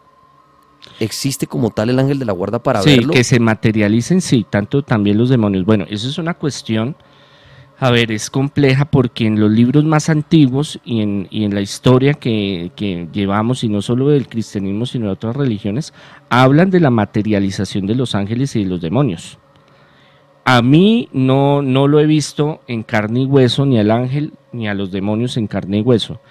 ¿Existe como tal el ángel de la guarda para sí, verlo? que se materialicen, sí, tanto también los demonios. Bueno, eso es una cuestión, a ver, es compleja porque en los libros más antiguos y en, la historia que, que llevamos, y no solo del cristianismo, sino de otras religiones, hablan de la materialización de los ángeles y de los demonios. A mí no, no lo he visto en carne y hueso, ni al ángel, ni a los demonios en carne y hueso.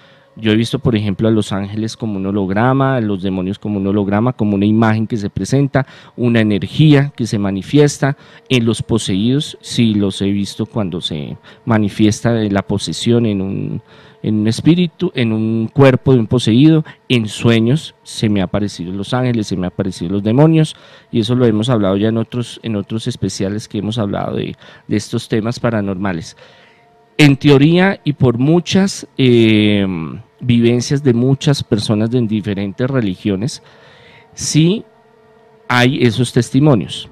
Yo he visto, por ejemplo, a los ángeles como un holograma, a los demonios como un holograma, como una imagen que se presenta, una energía que se manifiesta. En los poseídos, sí los he visto cuando se manifiesta la posesión en un, en un espíritu, en un cuerpo de un poseído. En sueños se me han aparecido los ángeles, se me han aparecido los demonios. Y eso lo hemos hablado ya en otros, en otros especiales que hemos hablado de, de estos temas paranormales en teoría y por muchas eh, vivencias de muchas personas de diferentes religiones, sí hay esos testimonios.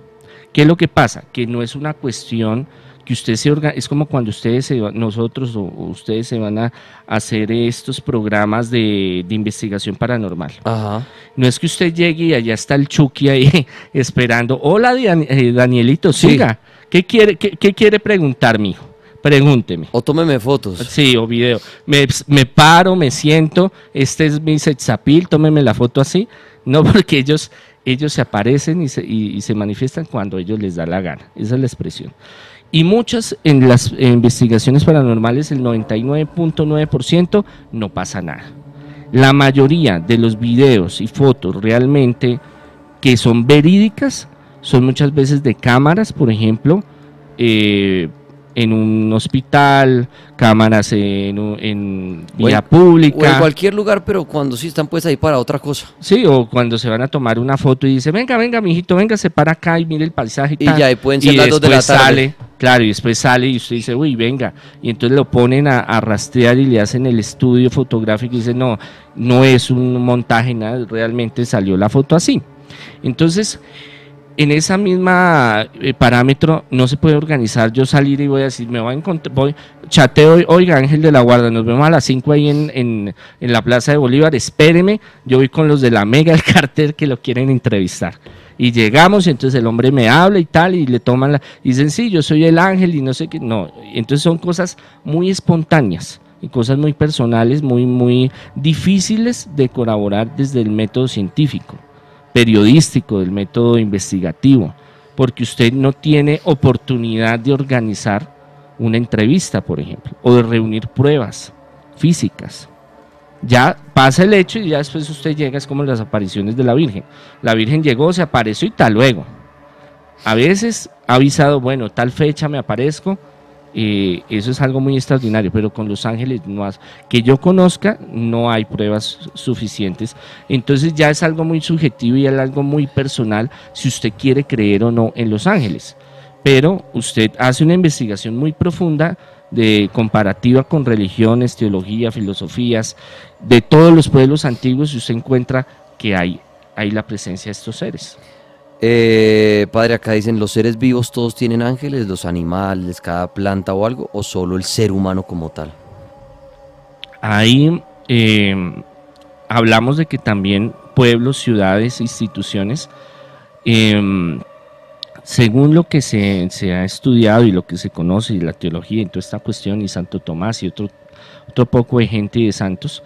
¿Qué es lo que pasa? Que no es una cuestión que usted se orga es como cuando ustedes, se va- nosotros o, ustedes se van a hacer estos programas de, de investigación paranormal. Ajá. No es que usted llegue y allá está el Chucky ahí esperando. Hola, Dan- eh, Danielito, Sí. siga. ¿Qué quiere, qué, qué quiere preguntar, mijo? Pregúnteme. O tómeme fotos. Sí, o video. Me, me paro, me siento, este es mi sexapil, tómeme la foto así. No, porque ellos, ellos se aparecen y se, y- y se manifiestan cuando ellos les da la gana. Esa es la expresión. Y muchas en las investigaciones paranormales, el 99.9% no pasa nada. La mayoría de los videos y fotos realmente que son verídicas son muchas veces de cámaras, por ejemplo, eh, en un hospital, cámaras en, en vía pública. O en cualquier lugar, pero cuando sí están pues ahí para otra cosa. Sí, o cuando se van a tomar una foto y dice, venga, venga, mijito, venga, se para acá y mire el paisaje. Y, ya, y pueden ser las dos de la tarde. Sale, claro, y después sale y usted dice, uy, venga. Y entonces lo ponen a, a rastrear y le hacen el estudio fotográfico y dice, no, no es un montaje, nada, realmente salió la foto así. Entonces, en esa misma eh, parámetro no se puede organizar. Yo salir y voy a decir, me voy a encontrar, voy, chateo, oiga Ángel de la Guarda, nos vemos a las 5 ahí en, en, en, la Plaza de Bolívar, espéreme, yo voy con los de la Mega el cartel que lo quieren entrevistar. Y llegamos y entonces el hombre me habla y tal, y le toman la, y dicen, sí, yo soy el ángel y no sé qué, no, entonces son cosas muy espontáneas y cosas muy personales, muy, muy difíciles de colaborar desde el método científico periodístico, del método investigativo, porque usted no tiene oportunidad de organizar una entrevista, por ejemplo, o de reunir pruebas físicas. Ya pasa el hecho y ya después usted llega, es como las apariciones de la Virgen. La Virgen llegó, se apareció y tal luego. A veces ha avisado, bueno, tal fecha me aparezco, eso es algo muy extraordinario, pero con Los Ángeles no que yo conozca no hay pruebas suficientes. Entonces ya es algo muy subjetivo y algo muy personal si usted quiere creer o no en Los Ángeles. Pero usted hace una investigación muy profunda de comparativa con religiones, teología, filosofías de todos los pueblos antiguos y usted encuentra que hay la presencia de estos seres. Eh, padre, acá dicen, ¿los seres vivos todos tienen ángeles, los animales, cada planta o algo, o solo el ser humano como tal? Ahí em, hablamos de que también pueblos, ciudades, instituciones, em, según lo que se, ha estudiado y lo que se conoce y la teología y toda esta cuestión, y Santo Tomás y otro, otro poco de gente y de santos,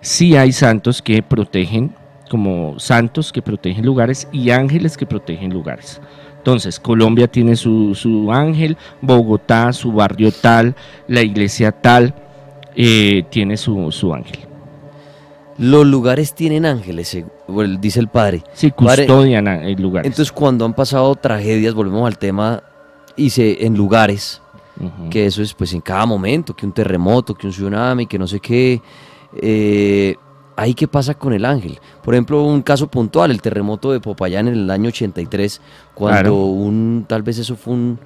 sí hay santos que protegen como santos que protegen lugares y ángeles que protegen lugares. Entonces, Colombia tiene su, ángel, Bogotá, su barrio tal, la iglesia tal, eh, tiene su, ángel. Los lugares tienen ángeles, dice el padre. Sí, custodian el lugares. Entonces, cuando han pasado tragedias, volvemos al tema, hice en lugares, que eso es pues en cada momento, que un terremoto, que un tsunami, que no sé qué. Eh, ahí qué pasa con el ángel. Por ejemplo, un caso puntual, el terremoto de Popayán en el año 83, cuando un, tal vez eso fue un,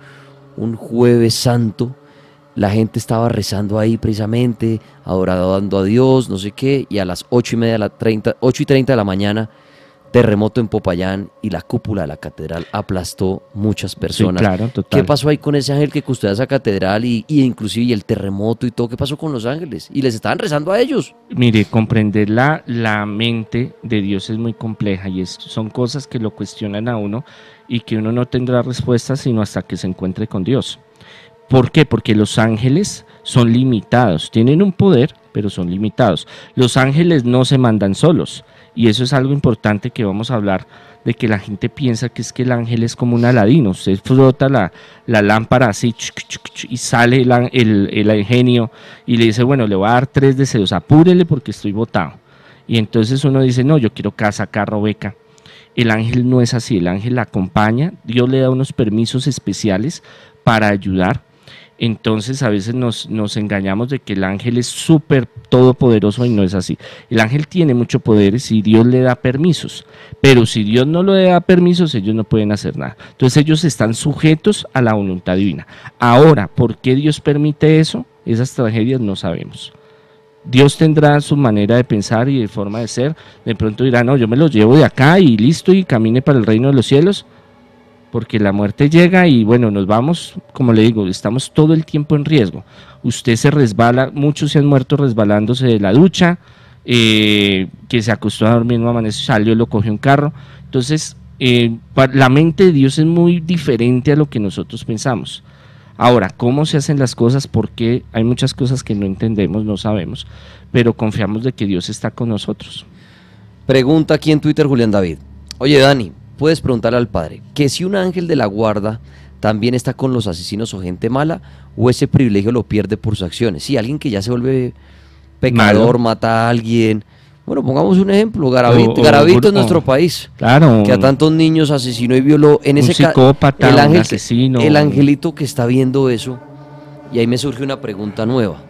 un, jueves santo, la gente estaba rezando ahí precisamente, adorando a Dios, no sé qué, y a las 8 y, media la 30, 8 y 30 de la mañana terremoto en Popayán y la cúpula de la catedral aplastó muchas personas. claro, ¿Qué pasó ahí con ese ángel que custodia esa catedral y, inclusive el terremoto y todo? ¿Qué pasó con los ángeles? Y les estaban rezando a ellos. Mire, comprender la, la mente de Dios es muy compleja y es, son cosas que lo cuestionan a uno y que uno no tendrá respuesta sino hasta que se encuentre con Dios. ¿Por qué? Porque los ángeles son limitados, tienen un poder, pero son limitados. Los ángeles no se mandan solos y eso es algo importante que vamos a hablar de que la gente piensa que es que el ángel es como un aladino. Usted frota la, lámpara así y sale el, el, genio y le dice, bueno, le voy a dar tres deseos, apúrele porque estoy botado. Y entonces uno dice, no, yo quiero casa, carro, beca. El ángel no es así, el ángel la acompaña, Dios le da unos permisos especiales para ayudar entonces a veces nos, nos engañamos de que el ángel es súper todopoderoso y no es así. El ángel tiene mucho poder si Dios le da permisos, pero si Dios no le da permisos, ellos no pueden hacer nada. Entonces ellos están sujetos a la voluntad divina. Ahora, ¿por qué Dios permite eso? Esas tragedias no sabemos. Dios tendrá su manera de pensar y de forma de ser. De pronto dirá, no, yo me los llevo de acá y listo y camine para el reino de los cielos porque la muerte llega y bueno, nos vamos, como le digo, estamos todo el tiempo en riesgo. Usted se resbala, muchos se han muerto resbalándose de la ducha, eh, que se acostó a dormir, no amaneció, salió, lo cogió un carro. Entonces, eh, la mente de Dios es muy diferente a lo que nosotros pensamos. Ahora, ¿cómo se hacen las cosas? Porque hay muchas cosas que no entendemos, no sabemos, pero confiamos de que Dios está con nosotros. Pregunta aquí en Twitter Julián David. Oye, Dani, puedes preguntarle al Padre que si un ángel de la guarda también está con los asesinos o gente mala, o ese privilegio lo pierde por sus acciones. Si alguien que ya se vuelve pecador, mata a alguien, Bueno, pongamos un ejemplo, Garavito, O- o- Garavito o- en nuestro país, Claro. que a tantos niños asesinó y violó. En un ese psicópata, el un ángel que- asesino. el angelito que está viendo eso, y ahí me surge una pregunta nueva.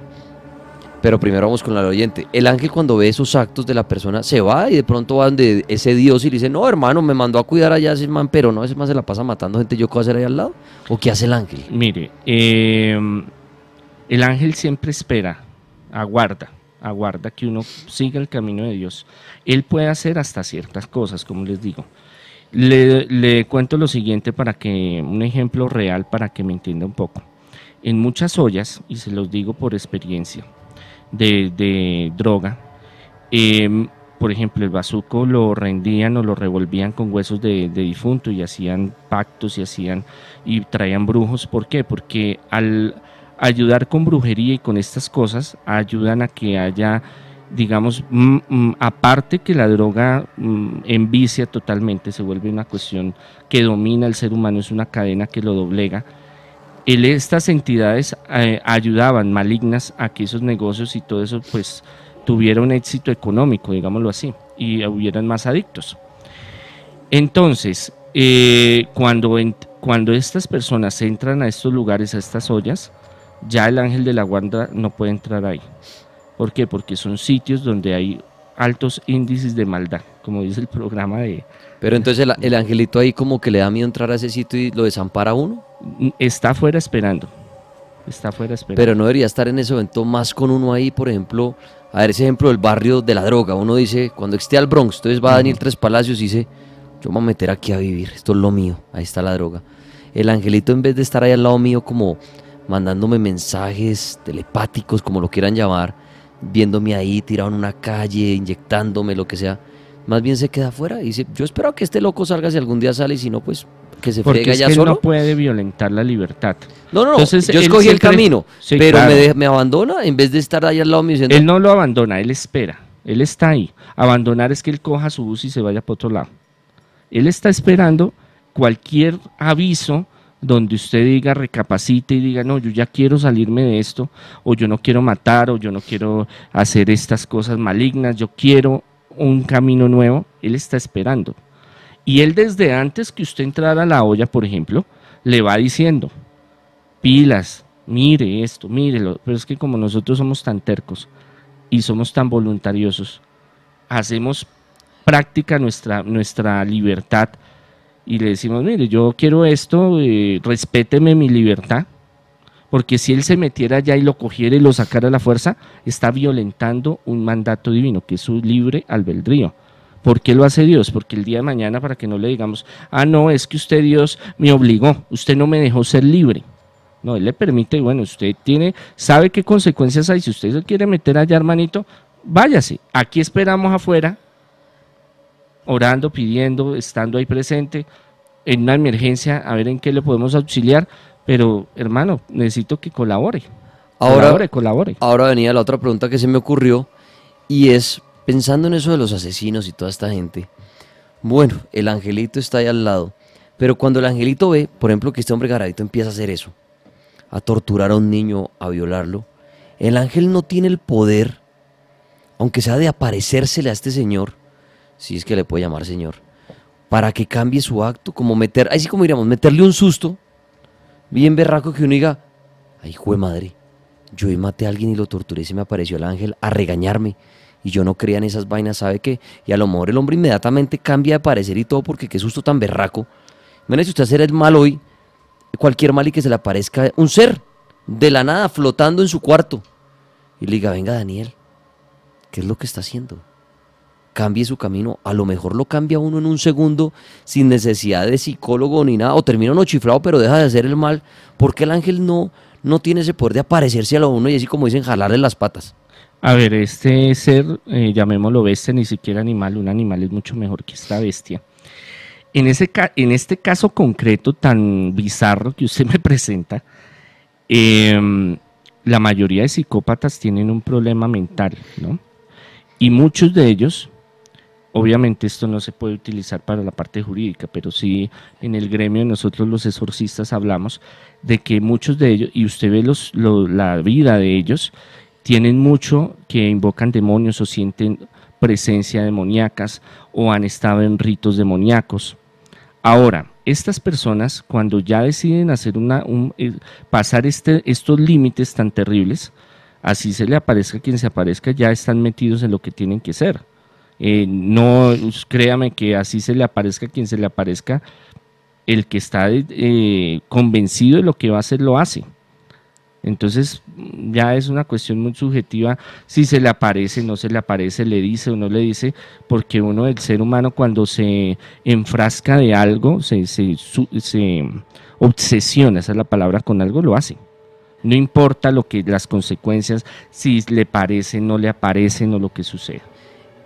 Pero primero vamos con la oyente. El ángel cuando ve esos actos de la persona se va y de pronto va donde ese Dios y le dice, no hermano, me mandó a cuidar allá ese man, pero no, ese man se la pasa matando gente, ¿yo qué voy a hacer ahí al lado? ¿O qué hace el ángel? Mire, eh, el ángel siempre espera, aguarda, aguarda que uno siga el camino de Dios. Él puede hacer hasta ciertas cosas, como les digo. Le, le cuento lo siguiente para que, un ejemplo real para que me entienda un poco. En muchas ollas, y se los digo por experiencia, de, de droga, em, por ejemplo, el bazuco lo rendían o lo revolvían con huesos de, difunto y hacían pactos y hacían y traían brujos. ¿Por qué? Porque al ayudar con brujería y con estas cosas, ayudan a que haya, digamos, aparte que la droga mm, envicia totalmente, se vuelve una cuestión que domina al ser humano, es una cadena que lo doblega. El- estas entidades eh, ayudaban malignas a que esos negocios y todo eso pues tuviera un éxito económico, digámoslo así, y hubieran más adictos. Entonces, eh, cuando, cuando estas personas entran a estos lugares, a estas ollas, ya el ángel de la guarda no puede entrar ahí. ¿Por qué? Porque son sitios donde hay altos índices de maldad, como dice el programa de... Pero entonces el, el angelito ahí como que le da miedo entrar a ese sitio y lo desampara a uno. Está afuera esperando. Está afuera esperando. Pero no debería estar en ese evento más con uno ahí, por ejemplo, a ver ese ejemplo del barrio de la droga. Uno dice, cuando esté al Bronx, entonces va Daniel Tres Palacios y dice, yo me voy a meter aquí a vivir, esto es lo mío, ahí está la droga. El angelito en vez de estar ahí al lado mío como mandándome mensajes telepáticos, como lo quieran llamar, viéndome ahí tirado en una calle, inyectándome, lo que sea, más bien se queda afuera y dice, yo espero que este loco salga si algún día sale y si no, pues que se Porque es ya que él solo. no puede violentar la libertad. No, no, no. Entonces, yo escogí el camino, Sí, pero claro. me, de- me abandona en vez de estar ahí al lado mío diciendo, Él no lo abandona, él espera. Él está ahí. Abandonar es que él coja su bus y se vaya para otro lado. Él está esperando cualquier aviso donde usted diga, recapacite y diga, no, yo ya quiero salirme de esto, o yo no quiero matar, o yo no quiero hacer estas cosas malignas, yo quiero un camino nuevo. Él está esperando. Y él desde antes que usted entrara a la olla, por ejemplo, le va diciendo, pilas, mire esto, mírelo. Pero es que como nosotros somos tan tercos y somos tan voluntariosos, hacemos práctica nuestra, nuestra libertad y le decimos, mire, yo quiero esto, eh, respéteme mi libertad. Porque si él se metiera allá y lo cogiera y lo sacara a la fuerza, está violentando un mandato divino, que es su libre albedrío. ¿Por qué lo hace Dios? Porque el día de mañana, para que no le digamos, ah, no, es que usted Dios me obligó, usted no me dejó ser libre. No, él le permite, bueno, usted tiene, sabe qué consecuencias hay. Si usted se quiere meter allá, hermanito, váyase. Aquí esperamos afuera, orando, pidiendo, estando ahí presente, en una emergencia, a ver en qué le podemos auxiliar. Pero, hermano, necesito que colabore. Ahora- colabore, colabore. ahora venía la otra pregunta que se me ocurrió y es, pensando en eso de los asesinos y toda esta gente, bueno, el angelito está ahí al lado, pero cuando el angelito ve, por ejemplo, que este hombre garadito empieza a hacer eso, a torturar a un niño, a violarlo, el ángel no tiene el poder, aunque sea de aparecérsele a este señor, si es que le puede llamar señor, para que cambie su acto, como meter, así como diríamos, meterle un susto, bien berraco que uno diga, ay, jue madre, yo maté a alguien y lo torturé y se me apareció el ángel a regañarme. Y yo no creía en esas vainas, ¿sabe qué? Y a lo mejor el hombre inmediatamente cambia de parecer y todo porque qué susto tan berraco. Imagínese usted hacer el mal hoy, cualquier mal y que se le aparezca un ser de la nada flotando en su cuarto. Y le diga, venga Daniel, ¿qué es lo que está haciendo? Cambie su camino. A lo mejor lo cambia uno en un segundo sin necesidad de psicólogo ni nada. O termina uno chiflado pero deja de hacer el mal. Porque el ángel no, no tiene ese poder de aparecerse a uno y así como dicen, jalarle las patas. A ver, este ser, eh, llamémoslo bestia, ni siquiera animal, un animal es mucho mejor que esta bestia. En, ese en este caso concreto tan bizarro que usted me presenta, em, la mayoría de psicópatas tienen un problema mental, ¿no? Y muchos de ellos, obviamente esto no se puede utilizar para la parte jurídica, pero sí en el gremio nosotros los exorcistas hablamos de que muchos de ellos, y usted ve los, lo- la vida de ellos, tienen mucho que invocan demonios o sienten presencia demoníacas o han estado en ritos demoníacos. Ahora, estas personas cuando ya deciden hacer una, eh, pasar este, estos límites tan terribles, así se le aparezca quien se aparezca, ya están metidos en lo que tienen que ser. Eh, no, créame que así se le aparezca quien se le aparezca, el que está eh, convencido de lo que va a hacer lo hace. Entonces ya es una cuestión muy subjetiva si se le aparece, no se le aparece, le dice o no le dice, porque uno, el ser humano, cuando se enfrasca de algo, se, se, se obsesiona, esa es la palabra, con algo, lo hace. No importa lo que las consecuencias, si le parece, no le aparecen o lo que suceda.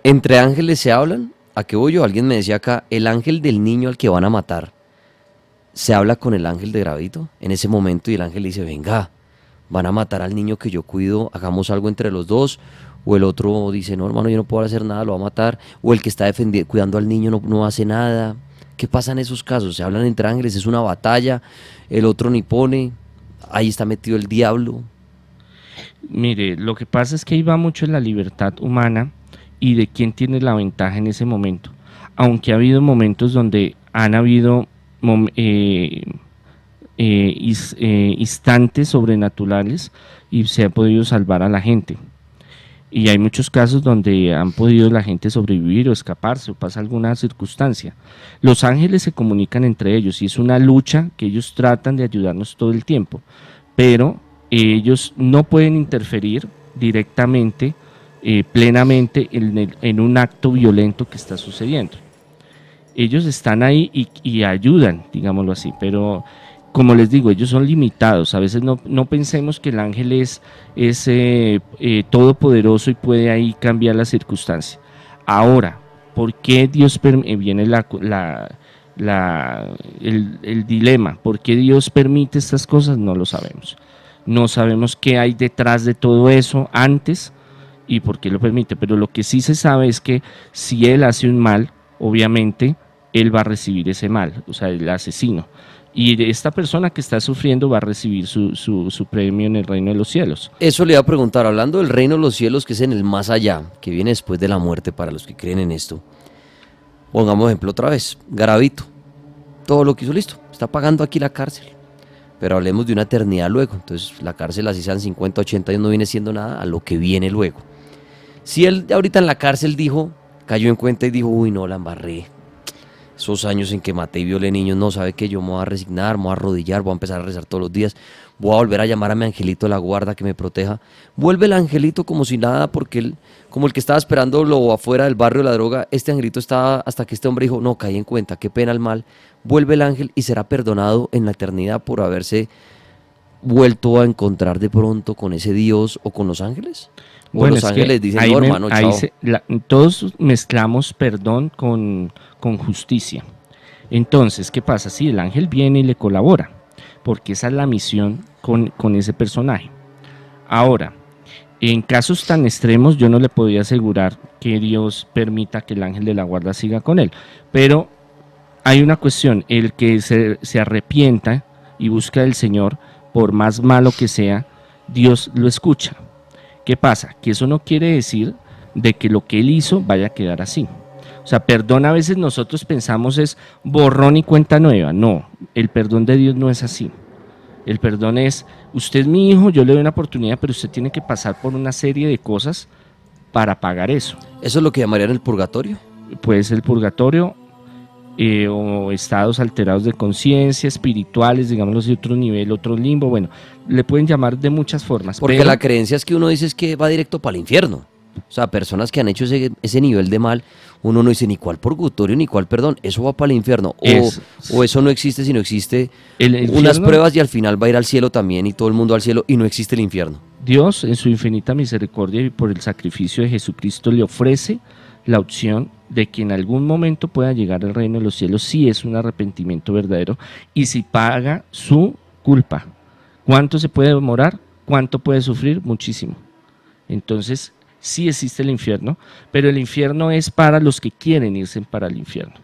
¿Entre ángeles se hablan? ¿A qué voy yo? Alguien me decía acá, el ángel del niño al que van a matar, ¿se habla con el ángel de Gravito en ese momento y el ángel dice, venga, van a matar al niño que yo cuido, hagamos algo entre los dos, o el otro dice, no hermano, yo no puedo hacer nada, lo va a matar, o el que está cuidando al niño no, no hace nada. ¿Qué pasa en esos casos? Se hablan entre ángeles, es una batalla, el otro ni pone, ahí está metido el diablo. Mire, lo que pasa es que ahí va mucho en la libertad humana y de quién tiene la ventaja en ese momento. Aunque ha habido momentos donde han habido eh, eh, eh, instantes sobrenaturales y se ha podido salvar a la gente. Y hay muchos casos donde han podido la gente sobrevivir o escaparse o pasa alguna circunstancia. Los ángeles se comunican entre ellos y es una lucha que ellos tratan de ayudarnos todo el tiempo, pero ellos no pueden interferir directamente, eh, plenamente en, un acto violento que está sucediendo. Ellos están ahí y, ayudan, digámoslo así, pero como les digo, ellos son limitados. A veces no, pensemos que el ángel es, eh, eh, todopoderoso y puede ahí cambiar la circunstancia. Ahora, ¿por qué Dios eh, viene el, dilema? ¿Por qué Dios permite estas cosas? No lo sabemos. No sabemos qué hay detrás de todo eso antes y por qué lo permite. Pero lo que sí se sabe es que si Él hace un mal, obviamente Él va a recibir ese mal, o sea, el asesino y esta persona que está sufriendo va a recibir su, su, premio en el reino de los cielos. Eso le iba a preguntar, hablando del reino de los cielos, que es en el más allá, que viene después de la muerte para los que creen en esto. Pongamos ejemplo otra vez, Garavito, todo lo que hizo listo, está pagando aquí la cárcel. Pero hablemos de una eternidad luego, entonces la cárcel así sean 50, 80 años no viene siendo nada a lo que viene luego. Si él ahorita en la cárcel dijo, cayó en cuenta y dijo, uy no, la embarré, esos años en que maté y violé niños, no sabe que yo me voy a resignar, me voy a arrodillar, voy a empezar a rezar todos los días, voy a volver a llamar a mi angelito de la guarda que me proteja. Vuelve el angelito como si nada, porque él, como el que estaba esperando lo afuera del barrio de la droga, este angelito estaba hasta que este hombre dijo, no, caí en cuenta, qué pena el mal. Vuelve el ángel y será perdonado en la eternidad por haberse vuelto a encontrar de pronto con ese Dios o con los ángeles. Bueno, los ángeles dicen, no, hermano, todos mezclamos perdón con, con justicia. Entonces, ¿qué pasa? Si el ángel viene y le colabora, porque esa es la misión con, con ese personaje. Ahora, en casos tan extremos yo no le podía asegurar que Dios permita que el ángel de la guarda siga con él, pero hay una cuestión, el que se, se arrepienta y busca al Señor, por más malo que sea, Dios lo escucha. ¿Qué pasa? Que eso no quiere decir de que lo que él hizo vaya a quedar así. O sea, perdón a veces nosotros pensamos es borrón y cuenta nueva. No, el perdón de Dios no es así. El perdón es, usted es mi hijo, yo le doy una oportunidad, pero usted tiene que pasar por una serie de cosas para pagar eso. ¿Eso es lo que llamarían el purgatorio? Pues el purgatorio eh, o estados alterados de conciencia, espirituales, digamos de otro nivel, otro limbo, bueno, le pueden llamar de muchas formas. Porque la creencia es que uno dice es que va directo para el infierno. O sea, personas que han hecho ese, nivel de mal, uno no dice ni cuál purgatorio ni cuál perdón, eso va para el infierno. O, eso no existe, sino existe unas pruebas y al final va a ir al cielo también y todo el mundo al cielo y no existe el infierno. Dios, en su infinita misericordia y por el sacrificio de Jesucristo, le ofrece la opción de que en algún momento pueda llegar al reino de los cielos si es un arrepentimiento verdadero y si paga su culpa. ¿Cuánto se puede demorar? ¿Cuánto puede sufrir? Muchísimo. Entonces, sí existe el infierno, pero el infierno es para los que quieren irse para el infierno.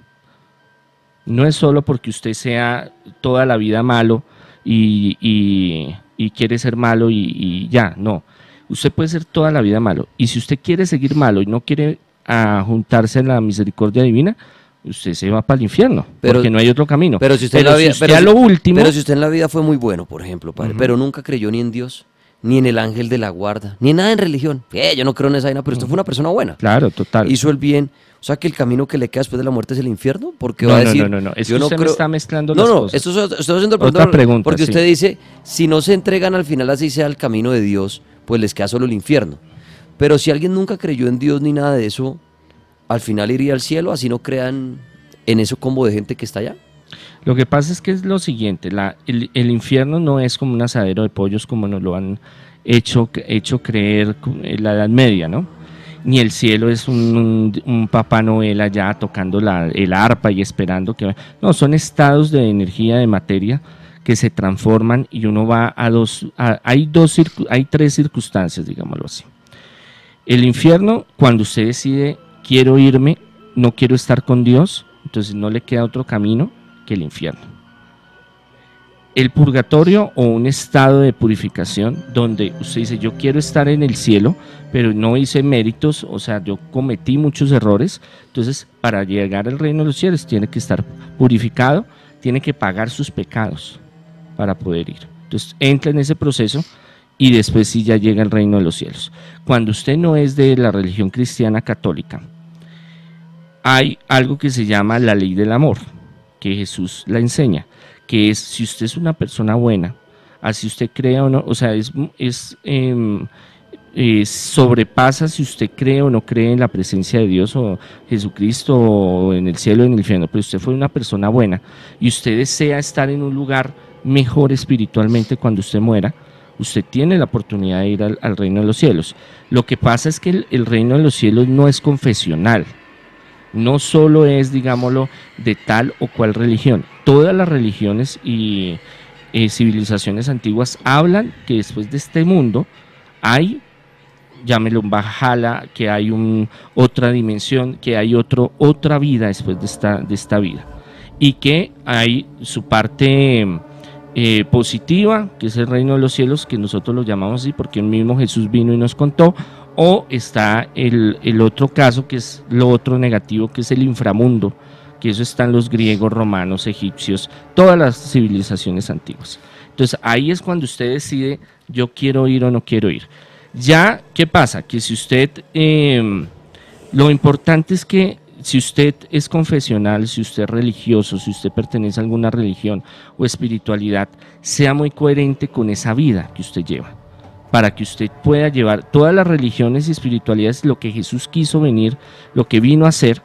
No es solo porque usted sea toda la vida malo y, quiere ser malo y, y, ya, no. Usted puede ser toda la vida malo. Y si usted quiere seguir malo y no quiere a juntarse en la misericordia divina, usted se va para el infierno, porque no hay otro camino. Pero si usted, en la vida, pero lo último, pero si usted en la vida fue muy bueno, por ejemplo, padre, pero nunca creyó ni en Dios, ni en el ángel de la guarda, ni en nada en religión. Eh, yo no creo en esa vaina, pero usted fue una persona buena. Claro, total. Hizo el bien. O sea, que el camino que le queda después de la muerte es el infierno, porque no, va a decir... No, no, no, es yo que no usted creo... está mezclando no, las no, cosas. No, no, estoy haciendo Otra pregunta, porque usted dice, si no se entregan al final así sea el camino de Dios, pues les queda solo el infierno. Pero si alguien nunca creyó en Dios ni nada de eso, al final iría al cielo, así no crean en ese combo de gente que está allá. Lo que pasa es que es lo siguiente, la, el, infierno no es como un asadero de pollos como nos lo han hecho, hecho creer en la Edad Media, ¿no? Ni el cielo es un, un, Papá Noel allá tocando la, el arpa y esperando que... No, son estados de energía, de materia, que se transforman y uno va a dos... hay, dos hay tres circunstancias, digámoslo así. El infierno, cuando usted decide, quiero irme, no quiero estar con Dios, entonces no le queda otro camino que el infierno el purgatorio o un estado de purificación donde usted dice yo quiero estar en el cielo, pero no hice méritos, o sea, yo cometí muchos errores, entonces para llegar al reino de los cielos tiene que estar purificado, tiene que pagar sus pecados para poder ir. Entonces entra en ese proceso y después sí ya llega al reino de los cielos. Cuando usted no es de la religión cristiana católica, hay algo que se llama la ley del amor, que Jesús la enseña que es si usted es una persona buena, así usted crea o no, o sea, es, es em, eh, sobrepasa si usted cree o no cree en la presencia de Dios o Jesucristo o en el cielo o en el infierno, pero usted fue una persona buena y usted desea estar en un lugar mejor espiritualmente cuando usted muera, usted tiene la oportunidad de ir al, reino de los cielos. Lo que pasa es que el reino de los cielos no es confesional no solo es, digámoslo, de tal o cual religión. Todas las religiones y eh, civilizaciones antiguas hablan que después de este mundo hay, llámelo un Bajala, que hay otra dimensión, que hay otro, otra vida después de esta, de esta vida. Y que hay su parte eh, positiva, que es el reino de los cielos, que nosotros lo llamamos así porque el mismo Jesús vino y nos contó, o está el, otro caso, que es lo otro negativo, que es el inframundo, que eso están los griegos, romanos, egipcios, todas las civilizaciones antiguas. Entonces ahí es cuando usted decide, yo quiero ir o no quiero ir. Ya, ¿qué pasa? Que si usted, em, lo importante es que si usted es confesional, si usted es religioso, si usted pertenece a alguna religión o espiritualidad, sea muy coherente con esa vida que usted lleva para que usted pueda llevar todas las religiones y espiritualidades, lo que Jesús quiso venir, lo que vino a hacer,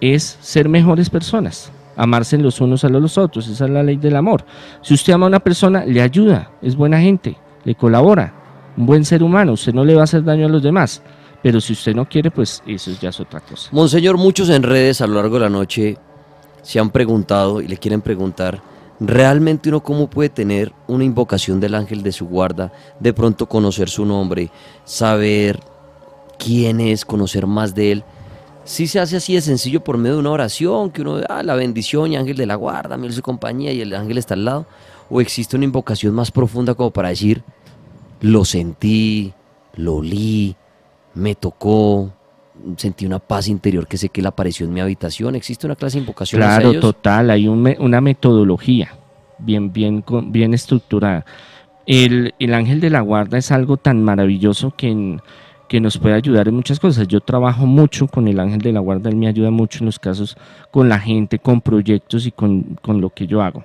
es ser mejores personas, amarse los unos a los otros, esa es la ley del amor. Si usted ama a una persona, le ayuda, es buena gente, le colabora, un buen ser humano, usted no le va a hacer daño a los demás. Pero si usted no quiere, pues eso ya es otra cosa. Monseñor, muchos en redes a lo largo de la noche se han preguntado y le quieren preguntar realmente uno cómo puede tener una invocación del ángel de su guarda, de pronto conocer su nombre, saber quién es, conocer más de él. Si se hace así de sencillo por medio de una oración, que uno, ah, la bendición y ángel de la guarda, mil su compañía y el ángel está al lado, o existe una invocación más profunda como para decir, lo sentí, lo olí, me tocó, sentí una paz interior que sé que él apareció en mi habitación. ¿Existe una clase de invocación? Claro, total, hay una metodología bien, bien, bien estructurada. El, ángel de la guarda es algo tan maravilloso que, que nos puede ayudar en muchas cosas. Yo trabajo mucho con el ángel de la guarda, él me ayuda mucho en los casos con la gente, con proyectos y con, con lo que yo hago.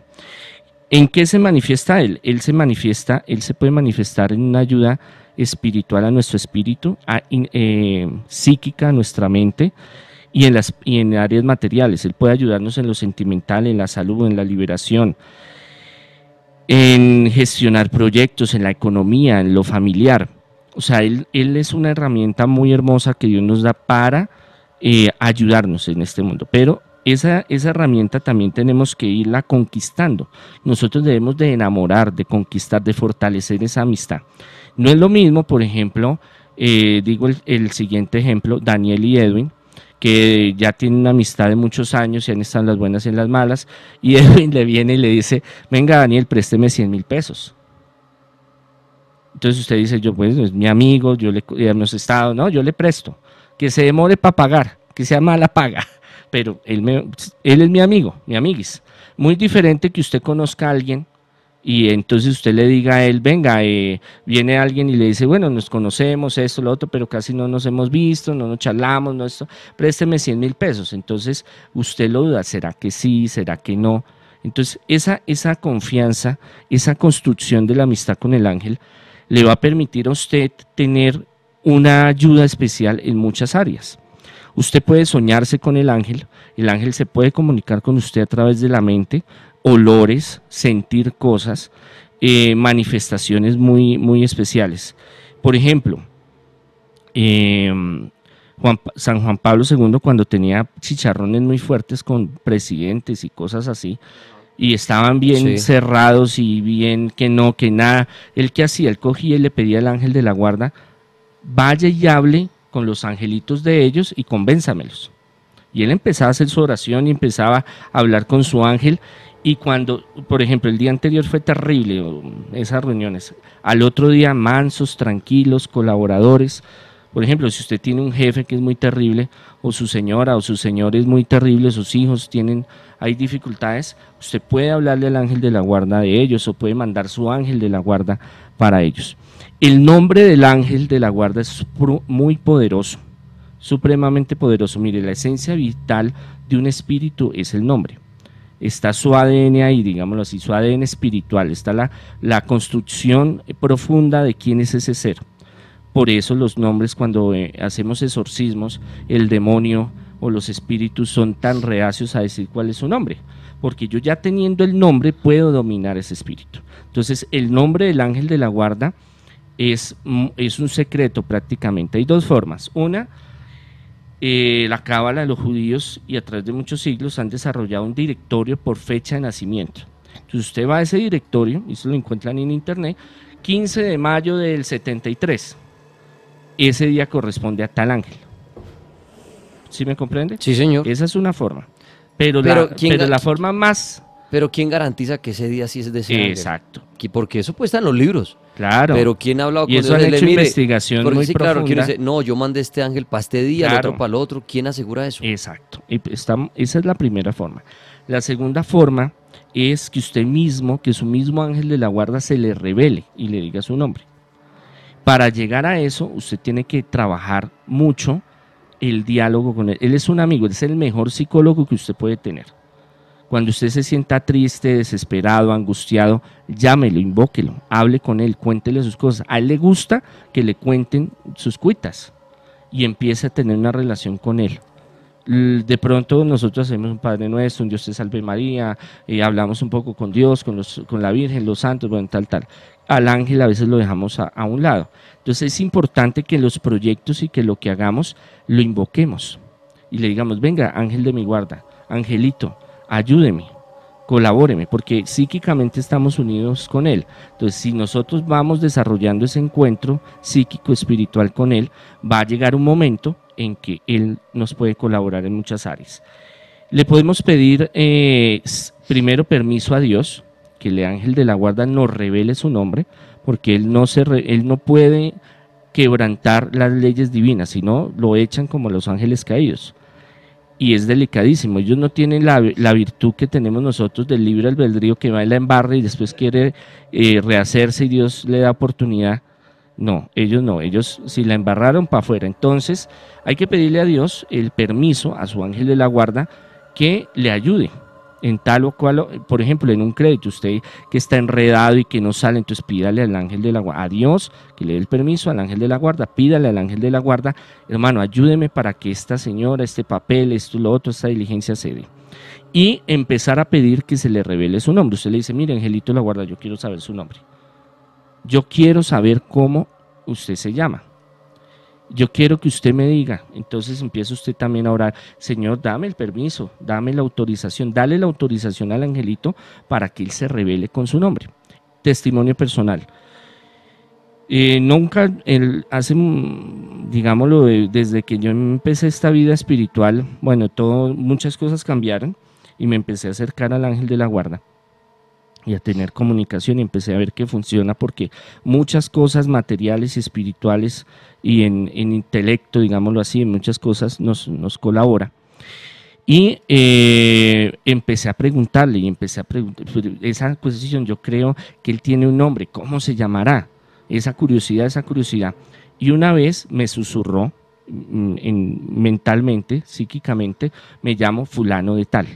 ¿En qué se manifiesta él? Él se manifiesta, él se puede manifestar en una ayuda espiritual a nuestro espíritu, eh, psíquica a nuestra mente y en, las, y en áreas materiales. Él puede ayudarnos en lo sentimental, en la salud, en la liberación, en gestionar proyectos, en la economía, en lo familiar. O sea, él, él es una herramienta muy hermosa que Dios nos da para eh, ayudarnos en este mundo. Pero esa, esa, herramienta también tenemos que irla conquistando. Nosotros debemos de enamorar, de conquistar, de fortalecer esa amistad. No es lo mismo, por ejemplo, eh, digo el, siguiente ejemplo, Daniel y Edwin, que ya tienen una amistad de muchos años y han estado en las buenas y las malas, y Edwin le viene y le dice, venga Daniel, présteme 100 mil pesos. Entonces usted dice, yo pues es mi amigo, yo le hemos estado, no, yo le presto. que se demore para pagar, que sea mala paga, pero él, me, él es mi amigo, mi amiguis. Muy diferente que usted conozca a alguien y entonces usted le diga a él, venga, eh, viene alguien y le dice, bueno, nos conocemos, esto, lo otro, pero casi no nos hemos visto, no nos charlamos, no esto, présteme 100 mil pesos. Entonces usted lo duda, ¿será que sí, será que no? Entonces esa, esa confianza, esa construcción de la amistad con el ángel, le va a permitir a usted tener una ayuda especial en muchas áreas. Usted puede soñarse con el ángel, el ángel se puede comunicar con usted a través de la mente, olores, sentir cosas, eh, manifestaciones muy, muy especiales. Por ejemplo, em, San Juan Pablo II cuando tenía chicharrones muy fuertes con presidentes y cosas así, y estaban bien cerrados y bien que no, que nada, él que hacía, él cogía y le pedía al ángel de la guarda, vaya y hable con los angelitos de ellos y convénzamelos. Y él empezaba a hacer su oración y empezaba a hablar con su ángel y cuando, por ejemplo, el día anterior fue terrible esas reuniones, al otro día mansos, tranquilos, colaboradores. Por ejemplo, si usted tiene un jefe que es muy terrible, o su señora o su señor es muy terrible, sus hijos tienen, hay dificultades, usted puede hablarle al ángel de la guarda de ellos o puede mandar su ángel de la guarda para ellos. El nombre del ángel de la guarda es muy poderoso, supremamente poderoso. Mire, la esencia vital de un espíritu es el nombre está su ADN ahí, digámoslo así, su ADN espiritual, está la, la construcción profunda de quién es ese ser. Por eso los nombres cuando eh, hacemos exorcismos, el demonio o los espíritus son tan reacios a decir cuál es su nombre, porque yo ya teniendo el nombre puedo dominar ese espíritu. Entonces el nombre del ángel de la guarda es, mm, es un secreto prácticamente. Hay dos formas. Una, eh, la cábala de los judíos y a través de muchos siglos han desarrollado un directorio por fecha de nacimiento. Entonces usted va a ese directorio, y se lo encuentran en internet, 15 de mayo del 73. Ese día corresponde a tal ángel. ¿Sí me comprende? Sí, señor. Esa es una forma. Pero, la, pero la forma más pero ¿quién garantiza que ese día sí es de ese Exacto. Porque eso puede estar en los libros. Claro. Pero ¿quién ha hablado y con eso han hecho investigación muy profunda. no, yo mandé este ángel para este día, el otro para el otro. ¿Quién asegura eso? Exacto. Y esa es la primera forma. La segunda forma es que usted mismo, que su mismo ángel de la guarda se le revele y le diga su nombre. Para llegar a eso, usted tiene que trabajar mucho el diálogo con él. Él es un amigo, él es el mejor psicólogo que usted puede tener. Cuando usted se sienta triste, desesperado, angustiado, llámelo, invóquelo, hable con él, cuéntele sus cosas. A él le gusta que le cuenten sus cuitas y empiece a tener una relación con él. De pronto nosotros hacemos un Padre Nuestro, un Dios te salve María, hablamos un poco con Dios, con, los, con la Virgen, los santos, bueno, tal, tal. Al ángel a veces lo dejamos a, a un lado. Entonces es importante que los proyectos y que lo que hagamos lo invoquemos y le digamos, venga, ángel de mi guarda, angelito, ayúdeme, colabóreme, porque psíquicamente estamos unidos con Él. Entonces, si nosotros vamos desarrollando ese encuentro psíquico espiritual con Él, va a llegar un momento en que Él nos puede colaborar en muchas áreas. Le podemos pedir eh, primero permiso a Dios, que el ángel de la guarda nos revele su nombre, porque Él no, se él no puede quebrantar las leyes divinas, sino lo echan como los ángeles caídos y es delicadísimo. Ellos no tienen la, virtud que tenemos nosotros del libre albedrío que va en la embarra y después quiere eh, rehacerse y Dios le da oportunidad. No, ellos no, ellos si la embarraron para afuera. Entonces hay que pedirle a Dios el permiso a su ángel de la guarda que le ayude en tal o cual, por ejemplo, en un crédito, usted que está enredado y que no sale, entonces pídale al ángel de la guarda, a Dios que le dé el permiso al ángel de la guarda, pídale al ángel de la guarda, hermano, ayúdeme para que esta señora, este papel, esto, lo otro, esta diligencia se dé. Y empezar a pedir que se le revele su nombre. Usted le dice, mire, angelito de la guarda, yo quiero saber su nombre. Yo quiero saber cómo usted se llama yo quiero que usted me diga. Entonces empieza usted también a orar, Señor, dame el permiso, dame la autorización, dale la autorización al angelito para que él se revele con su nombre. Testimonio personal. Eh, nunca, el, hace, digámoslo, desde que yo empecé esta vida espiritual, bueno, todo, muchas cosas cambiaron y me empecé a acercar al ángel de la guarda. Y a tener comunicación y empecé a ver que funciona porque muchas cosas materiales y espirituales y en, intelecto, digámoslo así, en muchas cosas nos, nos colabora. Y eh, empecé a preguntarle y empecé a preguntar, pues, esa acusación yo creo que él tiene un nombre, ¿cómo se llamará? Esa curiosidad, esa curiosidad. Y una vez me susurró mm, mentalmente, psíquicamente, me llamo fulano de tal.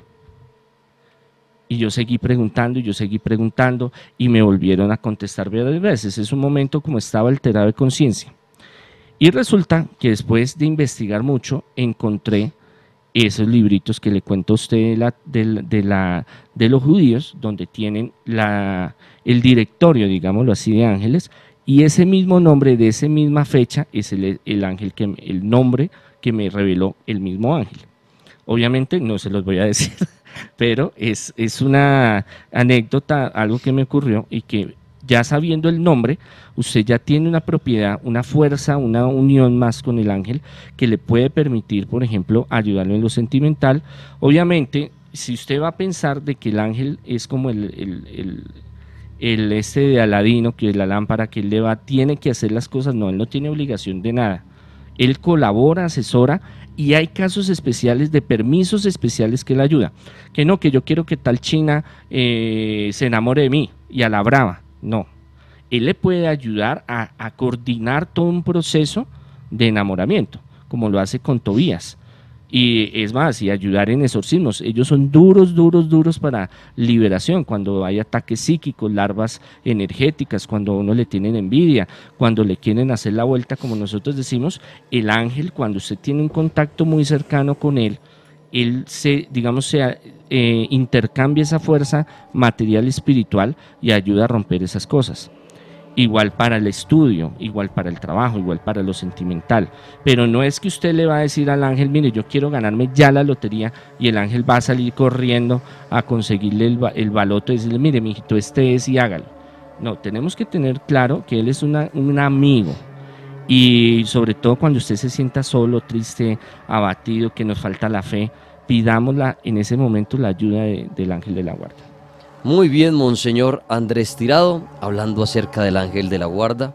Y yo seguí preguntando y yo seguí preguntando y me volvieron a contestar varias veces. Es un momento como estaba alterado de conciencia. Y resulta que después de investigar mucho, encontré esos libritos que le cuento a usted de, la, de, los judíos, donde tienen la, el directorio, digámoslo así, de ángeles, y ese mismo nombre de esa misma fecha es el, el, ángel que el nombre que me reveló el mismo ángel. Obviamente no se los voy a decir, pero es, es una anécdota, algo que me ocurrió y que ya sabiendo el nombre, usted ya tiene una propiedad, una fuerza, una unión más con el ángel que le puede permitir, por ejemplo, ayudarlo en lo sentimental. Obviamente, si usted va a pensar de que el ángel es como el, el, este de Aladino, que es la lámpara que él le va, tiene que hacer las cosas, no, él no tiene obligación de nada. Él colabora, asesora y hay casos especiales de permisos especiales que le ayuda. Que no, que yo quiero que tal China eh, se enamore de mí y a la brava. No. Él le puede ayudar a, coordinar todo un proceso de enamoramiento, como lo hace con Tobías. Y es más, y ayudar en exorcismos. Ellos son duros, duros, duros para liberación. Cuando hay ataques psíquicos, larvas energéticas, cuando uno le tienen envidia, cuando le quieren hacer la vuelta, como nosotros decimos, el ángel, cuando usted tiene un contacto muy cercano con él, él se, digamos, se eh, intercambia esa fuerza material y espiritual y ayuda a romper esas cosas. Igual para el estudio, igual para el trabajo, igual para lo sentimental. Pero no es que usted le va a decir al ángel, mire, yo quiero ganarme ya la lotería y el ángel va a salir corriendo a conseguirle el, el baloto y decirle, mire, mijito, este es y hágalo. No, tenemos que tener claro que él es un amigo, y sobre todo cuando usted se sienta solo, triste, abatido, que nos falta la fe, pidámosla en ese momento la ayuda del ángel de la guarda. Muy bien, Monseñor Andrés Tirado, hablando acerca del ángel de la guarda.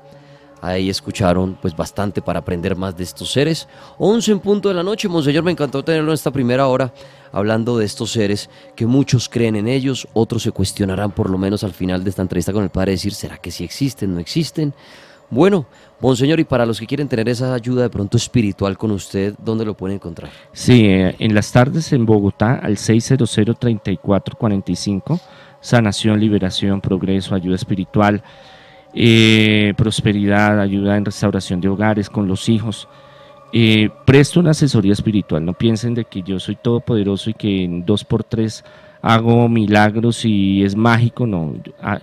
Ahí escucharon pues bastante para aprender más de estos seres. 11 en punto de la noche, Monseñor, me encantó tenerlo en esta primera hora hablando de estos seres que muchos creen en ellos, otros se cuestionarán por lo menos al final de esta entrevista con el Padre decir, ¿será que sí existen, no existen? Bueno, Monseñor, y para los que quieren tener esa ayuda de pronto espiritual con usted, ¿dónde lo pueden encontrar? Sí, eh, en las tardes en Bogotá al 600-3445, sanación, liberación, progreso, ayuda espiritual, eh, prosperidad, ayuda en restauración de hogares con los hijos. Eh, presto una asesoría espiritual, no piensen de que yo soy todopoderoso y que en dos por tres hago milagros y es mágico, no,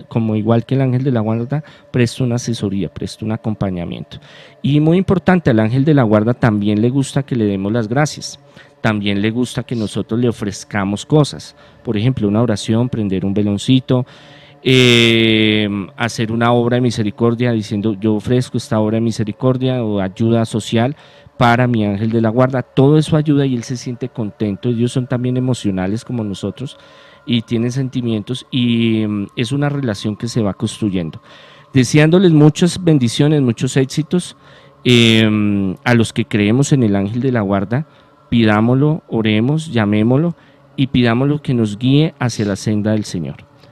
como igual que el ángel de la guarda, presto una asesoría, presto un acompañamiento. Y muy importante, al ángel de la guarda también le gusta que le demos las gracias, también le gusta que nosotros le ofrezcamos cosas, por ejemplo, una oración, prender un veloncito, eh, hacer una obra de misericordia diciendo yo ofrezco esta obra de misericordia o ayuda social para mi ángel de la guarda. Todo eso ayuda y él se siente contento. Ellos son también emocionales como nosotros y tienen sentimientos y mm, es una relación que se va construyendo. Deseándoles muchas bendiciones, muchos éxitos em, a los que creemos en el ángel de la guarda, pidámoslo, oremos, llamémoslo y pidámoslo que nos guíe hacia la senda del Señor.